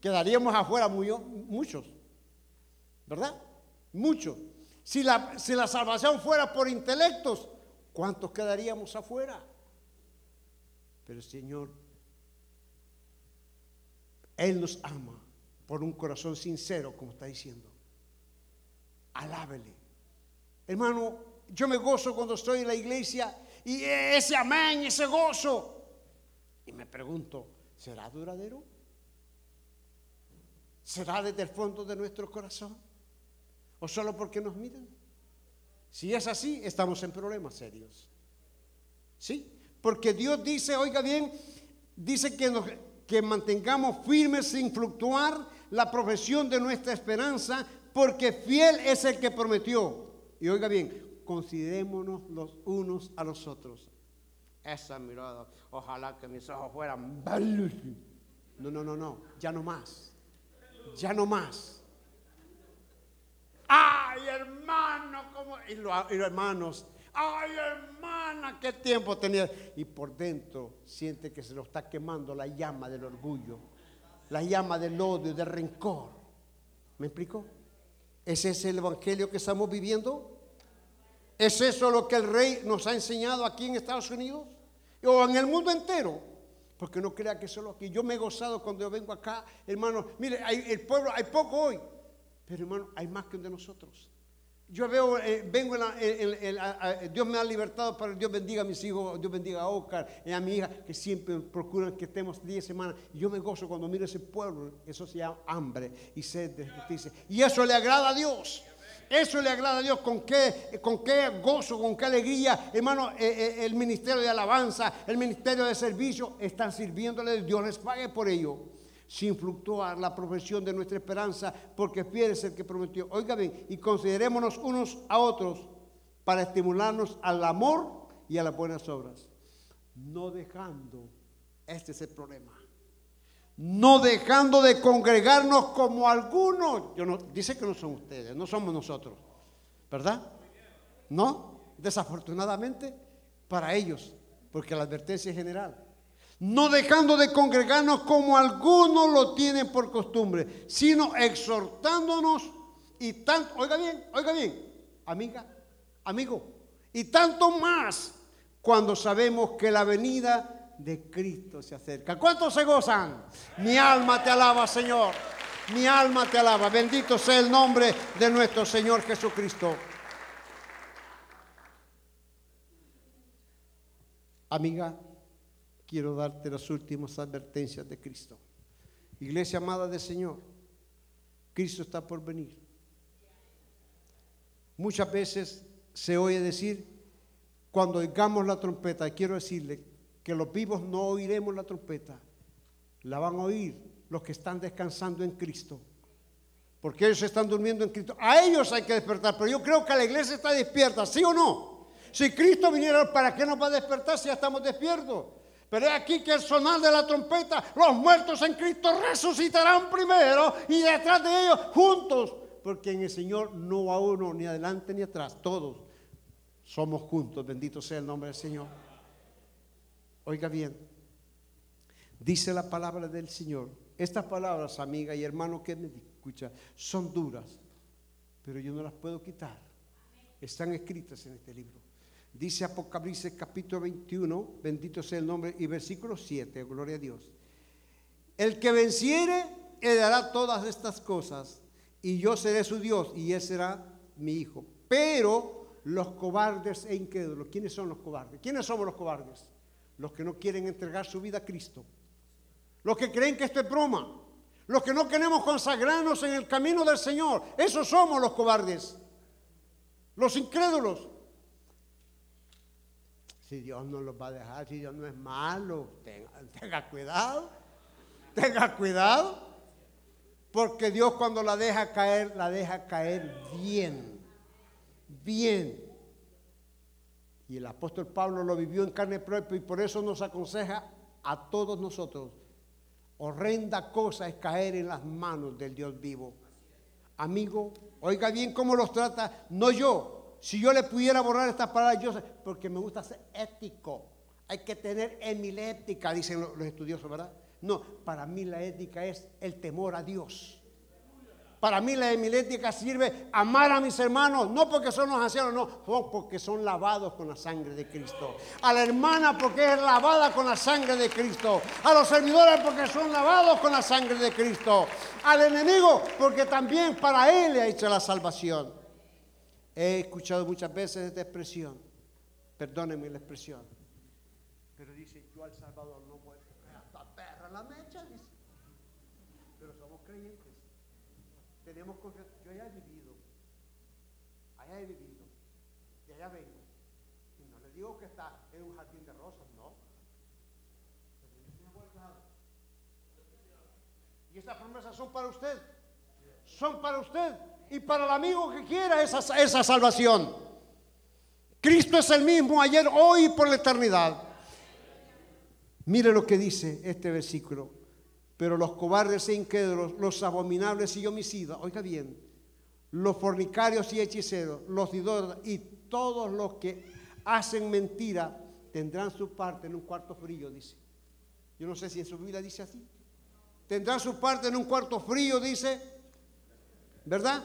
Quedaríamos afuera muchos, ¿verdad? Muchos. Si la, si la salvación fuera por intelectos, ¿cuántos quedaríamos afuera? Pero el Señor él nos ama por un corazón sincero, como está diciendo. Alábele. Hermano, yo me gozo cuando estoy en la iglesia y ese amén, ese gozo. Y me pregunto, ¿será duradero? ¿Será desde el fondo de nuestro corazón? ¿O solo porque nos miran? Si es así, estamos en problemas serios. ¿Sí? Porque Dios dice, oiga bien, dice que que mantengamos firmes sin fluctuar la profesión de nuestra esperanza, porque fiel es el que prometió. Y oiga bien, considerémonos los unos a los otros. Esa mirada, ojalá que mis ojos fueran. No, no, no, no, ya no más. Ya no más. Ay, hermano, como. Y, los hermanos, ay hermana, qué tiempo tenía. Y por dentro siente que se lo está quemando la llama del orgullo, la llama del odio, del rencor. ¿Me explico? ¿Ese es el evangelio que estamos viviendo? ¿Es eso lo que el rey nos ha enseñado aquí en Estados Unidos? o en el mundo entero. Porque no crea que solo aquí. Yo me he gozado cuando yo vengo acá, hermano. Mire, hay, el pueblo, hay poco hoy, pero hermano, hay más que un de nosotros. Yo veo, eh, vengo, en Dios me ha libertado para Dios bendiga a mis hijos, Dios bendiga a Oscar y a mi hija, que siempre procuran que estemos 10 semanas. Yo me gozo cuando miro ese pueblo, eso se llama hambre y sed de justicia. Y eso le agrada a Dios. Eso le agrada a Dios. ¿Con qué, con qué gozo, con qué alegría, hermano, eh, eh, el ministerio de alabanza, el ministerio de servicio, están sirviéndole. Dios les pague por ello sin fluctuar la profesión de nuestra esperanza, porque fiel es el que prometió. Oiga bien, y considerémonos unos a otros para estimularnos al amor y a las buenas obras. No dejando, este es el problema, no dejando de congregarnos como algunos. Yo no, dice que no son ustedes, no somos nosotros, ¿verdad? No, desafortunadamente para ellos, porque la advertencia es general no dejando de congregarnos como algunos lo tienen por costumbre, sino exhortándonos y tanto, oiga bien, oiga bien, amiga, amigo, y tanto más cuando sabemos que la venida de Cristo se acerca. ¿Cuántos se gozan? Mi alma te alaba, Señor. Mi alma te alaba. Bendito sea el nombre de nuestro Señor Jesucristo. Amiga, quiero darte las últimas advertencias de Cristo. Iglesia amada del Señor, Cristo está por venir. Muchas veces se oye decir, cuando oigamos la trompeta, quiero decirle que los vivos no oiremos la trompeta, la van a oír los que están descansando en Cristo. Porque ellos están durmiendo en Cristo. A ellos hay que despertar, pero yo creo que la iglesia está despierta, ¿sí o no? Si Cristo viniera, ¿para qué nos va a despertar si ya estamos despiertos? Pero es aquí que el sonar de la trompeta, los muertos en Cristo resucitarán primero y detrás de ellos juntos. Porque en el Señor no a uno, ni adelante ni atrás, todos somos juntos. Bendito sea el nombre del Señor. Oiga bien, dice la palabra del Señor. Estas palabras, amiga y hermano que me escucha, son duras, pero yo no las puedo quitar. Están escritas en este libro. Dice Apocalipsis capítulo 21, bendito sea el nombre, y versículo 7, gloria a Dios. El que venciere, dará todas estas cosas, y yo seré su Dios, y él será mi hijo. Pero los cobardes e incrédulos, ¿quiénes son los cobardes? ¿Quiénes somos los cobardes? Los que no quieren entregar su vida a Cristo. Los que creen que esto es broma. Los que no queremos consagrarnos en el camino del Señor. Esos somos los cobardes. Los incrédulos. Si Dios no los va a dejar, si Dios no es malo, tenga, cuidado, tenga cuidado, porque Dios cuando la deja caer, la deja caer bien, bien. Y el apóstol Pablo lo vivió en carne propia y por eso nos aconseja a todos nosotros. Horrenda cosa es caer en las manos del Dios vivo. Amigo, oiga bien cómo los trata, no yo, si yo le pudiera borrar estas palabras, yo sé, porque me gusta ser ético. Hay que tener emilética, dicen los estudiosos, ¿verdad? No, para mí la ética es el temor a Dios. Para mí la emilética sirve amar a mis hermanos, no porque son los ancianos, no, porque son lavados con la sangre de Cristo. A la hermana porque es lavada con la sangre de Cristo. A los servidores porque son lavados con la sangre de Cristo. Al enemigo porque también para él le ha hecho la salvación. He escuchado muchas veces esta expresión, perdónenme la expresión, pero dice, yo al Salvador no voy a perra la mecha, dice. Pero somos creyentes. Tenemos confianza. Yo allá he vivido, allá he vivido, y allá vengo. Y no le digo que está en un jardín de rosas, no. Y estas promesas son para usted. Son para usted y para el amigo que quiera esa, esa salvación. Cristo es el mismo ayer, hoy y por la eternidad. Mire lo que dice este versículo. Pero los cobardes e incrédulos, los abominables y homicidas, oiga bien, los fornicarios y hechiceros, los idólatras y todos los que hacen mentira tendrán su parte en un cuarto frío, dice. Yo no sé si en su Biblia dice así. Tendrán su parte en un cuarto frío, dice ¿verdad?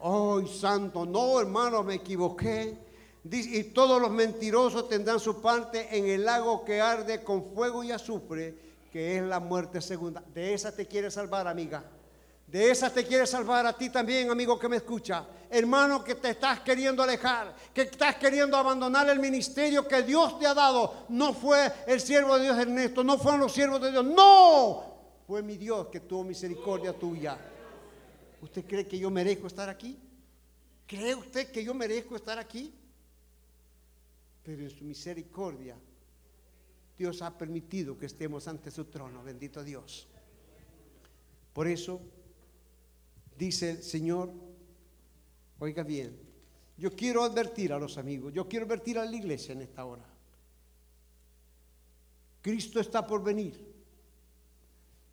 ¡Ay, santo! No, hermano, me equivoqué. Y todos los mentirosos tendrán su parte en el lago que arde con fuego y azufre, que es la muerte segunda. De esa te quiere salvar, amiga. De esa te quiere salvar a ti también, amigo que me escucha. Hermano, que te estás queriendo alejar, que estás queriendo abandonar el ministerio que Dios te ha dado. No fue el siervo de Dios Ernesto, no fueron los siervos de Dios. No, fue mi Dios que tuvo misericordia tuya. ¿Usted cree que yo merezco estar aquí? ¿Cree usted que yo merezco estar aquí? Pero en su misericordia, Dios ha permitido que estemos ante su trono. Bendito Dios. Por eso dice el Señor, oiga bien, yo quiero advertir a los amigos, yo quiero advertir a la iglesia en esta hora. Cristo está por venir.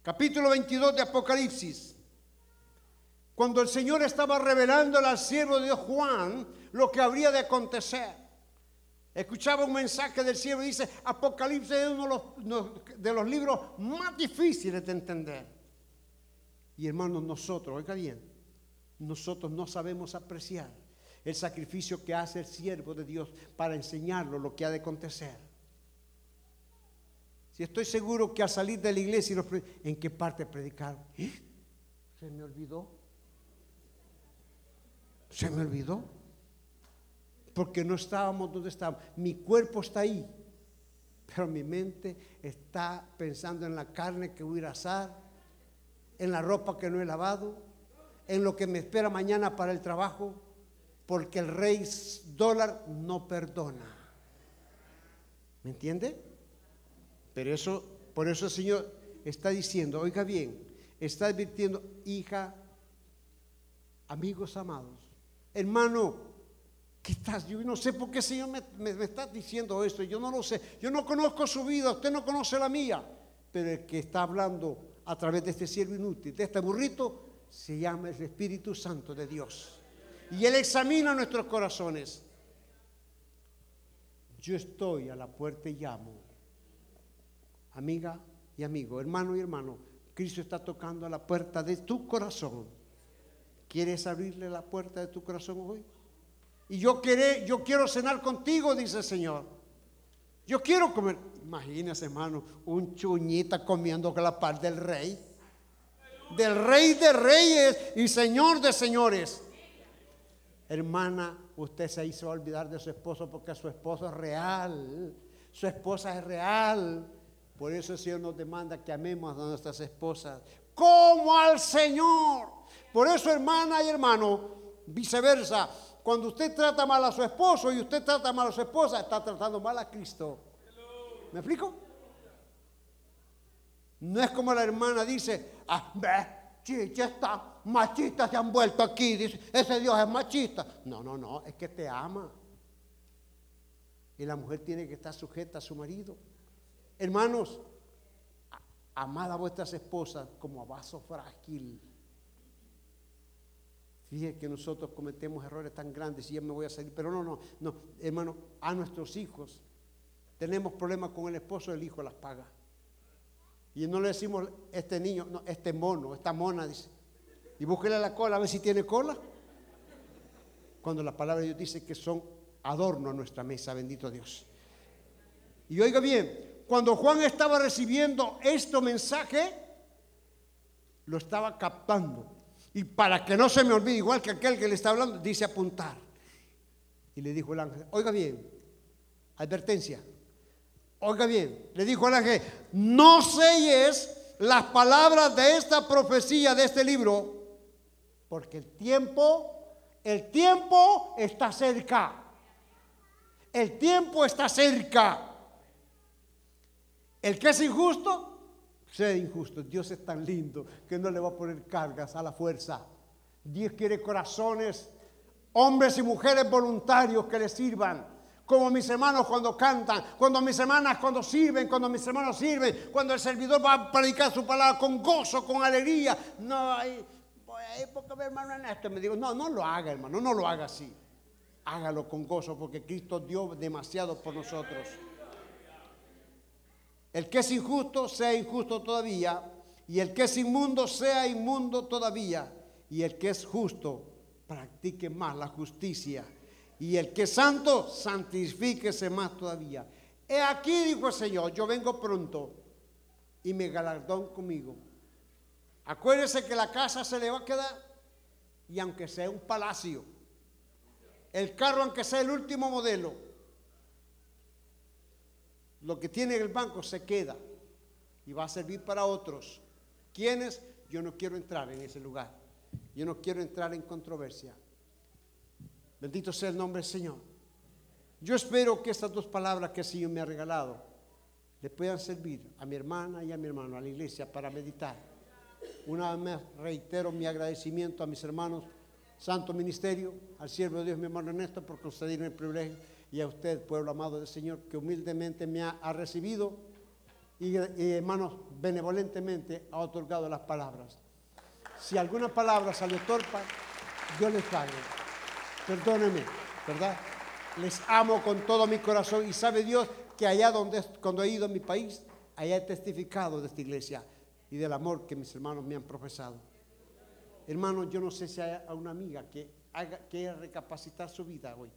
Capítulo 22 de Apocalipsis. Cuando el Señor estaba revelando al siervo de Dios Juan lo que habría de acontecer. Escuchaba un mensaje del cielo y dice, Apocalipsis es uno de los, los libros más difíciles de entender. Y hermanos, nosotros, oiga bien, nosotros no sabemos apreciar el sacrificio que hace el siervo de Dios para enseñarlo lo que ha de acontecer. Si estoy seguro que al salir de la iglesia, ¿en qué parte predicar? ¿Eh? Se me olvidó. Se me olvidó. Porque no estábamos donde estábamos. Mi cuerpo está ahí. Pero mi mente está pensando en la carne que voy a asar, en la ropa que no he lavado, en lo que me espera mañana para el trabajo, porque el rey dólar no perdona. ¿Me entiende? Pero eso, por eso el Señor está diciendo, oiga bien, está advirtiendo, hija, amigos amados, hermano, ¿qué estás? Yo no sé por qué el Señor me, está diciendo esto, yo no lo sé, yo no conozco su vida, usted no conoce la mía, pero el que está hablando a través de este siervo inútil, de este burrito, se llama el Espíritu Santo de Dios. Y Él examina nuestros corazones. Yo estoy a la puerta y llamo. Amiga y amigo, hermano y hermano, Cristo está tocando a la puerta de tu corazón. ¿Quieres abrirle la puerta de tu corazón hoy? Y yo, quiero, yo quiero cenar contigo, dice el Señor. Yo quiero comer. Imagínese, hermano, un chuñita comiendo con la par del rey. Del rey de reyes y señor de señores. Hermana, usted se hizo olvidar de su esposo porque su esposo es real. Su esposa es real. Por eso el Señor nos demanda que amemos a nuestras esposas como al Señor. Por eso, hermana y hermano, viceversa, cuando usted trata mal a su esposo y usted trata mal a su esposa, está tratando mal a Cristo. ¿Me explico? No es como la hermana dice, ah, ve, ya está, machistas se han vuelto aquí, dice, ese Dios es machista. No, no, no, es que te ama. Y la mujer tiene que estar sujeta a su marido. Hermanos, amad a vuestras esposas como a vaso frágil. Fíjense que nosotros cometemos errores tan grandes y ya me voy a salir. Pero no, no, no, hermano, a nuestros hijos tenemos problemas con el esposo, el hijo las paga. Y no le decimos este niño, no, este mono, esta mona, dice. Y búsquele la cola a ver si tiene cola. Cuando la palabra de Dios dice que son adorno a nuestra mesa, bendito Dios. Y oiga bien, cuando Juan estaba recibiendo este mensaje, lo estaba captando. Y para que no se me olvide, igual que aquel que le está hablando, dice apuntar. Y le dijo el ángel, oiga bien, advertencia, oiga bien, le dijo el ángel, no selles las palabras de esta profecía, de este libro, porque el tiempo, el tiempo está cerca. El tiempo está cerca. El que es injusto, sea injusto. Dios es tan lindo que no le va a poner cargas a la fuerza. Dios quiere corazones, hombres y mujeres voluntarios que le sirvan. Como mis hermanos cuando cantan, cuando mis hermanas cuando sirven, cuando mis hermanos sirven, cuando el servidor va a predicar su palabra con gozo, con alegría. No, porque mi hermano Ernesto me digo, no, no lo haga hermano, no lo haga así. Hágalo con gozo porque Cristo dio demasiado por nosotros. El que es injusto sea injusto todavía, y el que es inmundo sea inmundo todavía, y el que es justo practique más la justicia, Y el que es santo, santifíquese más todavía. He aquí, dijo el Señor, yo vengo pronto y me galardón conmigo. Acuérdese que la casa se le va a quedar y aunque sea un palacio, el carro aunque sea el último modelo, lo que tiene el banco se queda y va a servir para otros. ¿Quiénes? Yo no quiero entrar en ese lugar. Yo no quiero entrar en controversia. Bendito sea el nombre del Señor. Yo espero que estas dos palabras que el Señor me ha regalado le puedan servir a mi hermana y a mi hermano, a la iglesia, para meditar. Una vez más reitero mi agradecimiento a mis hermanos, Santo Ministerio, al siervo de Dios, mi hermano Ernesto, por concederme el privilegio, y a usted, pueblo amado del Señor, que humildemente me ha, recibido y, hermanos, benevolentemente ha otorgado las palabras. Si alguna palabra salió torpa, yo les pague. Perdónenme, ¿verdad? Les amo con todo mi corazón y sabe Dios que allá donde cuando he ido a mi país, allá he testificado de esta iglesia y del amor que mis hermanos me han profesado. Hermanos, yo no sé si hay una amiga que haga que recapacitar su vida hoy.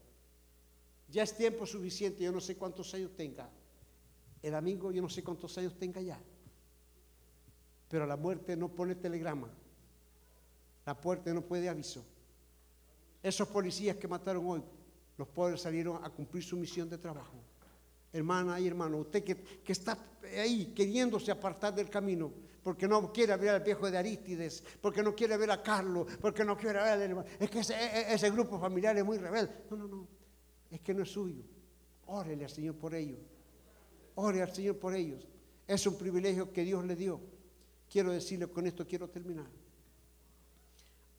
Ya es tiempo suficiente, yo no sé cuántos años tenga. El amigo, yo no sé cuántos años tenga ya. Pero la muerte no pone telegrama. La muerte no puede aviso. Esos policías que mataron hoy, los pobres salieron a cumplir su misión de trabajo. Hermana y hermano, usted que, está ahí queriéndose apartar del camino, porque no quiere ver al viejo de Arístides, porque no quiere ver a Carlos, porque no quiere ver al hermano. Es que ese, e, ese, grupo familiar es muy rebelde. No, no, no. Es que no es suyo. Órele al Señor por ellos. Ore al Señor por ellos. Es un privilegio que Dios le dio. Quiero decirle, con esto quiero terminar.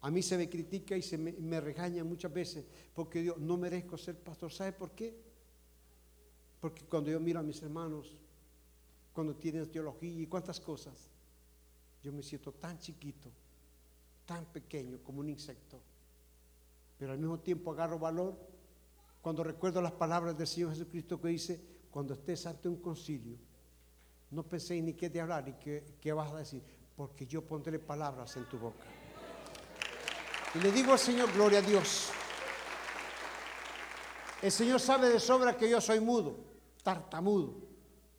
A mí se me critica y se me, regaña muchas veces porque yo no merezco ser pastor. ¿Sabe por qué? Porque cuando yo miro a mis hermanos, cuando tienen teología y cuántas cosas, yo me siento tan chiquito, tan pequeño como un insecto. Pero al mismo tiempo agarro valor cuando recuerdo las palabras del Señor Jesucristo que dice, cuando estés ante un concilio, no penséis ni qué de hablar ni qué, qué vas a decir, porque yo pondré palabras en tu boca. Y le digo al Señor, gloria a Dios. El Señor sabe de sobra que yo soy mudo, tartamudo,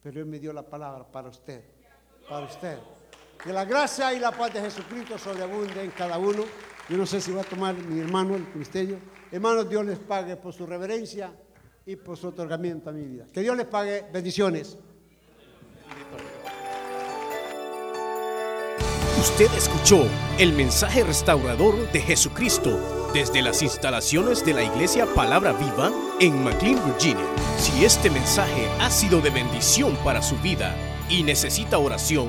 pero Él me dio la palabra para usted, para usted. Que la gracia y la paz de Jesucristo sobreabunde en cada uno. Yo no sé si va a tomar mi hermano el ministerio. Hermanos, Dios les pague por su reverencia y por su otorgamiento a mi vida. Que Dios les pague bendiciones. Usted escuchó el mensaje restaurador de Jesucristo desde las instalaciones de la iglesia Palabra Viva en McLean, Virginia. Si este mensaje ha sido de bendición para su vida y necesita oración,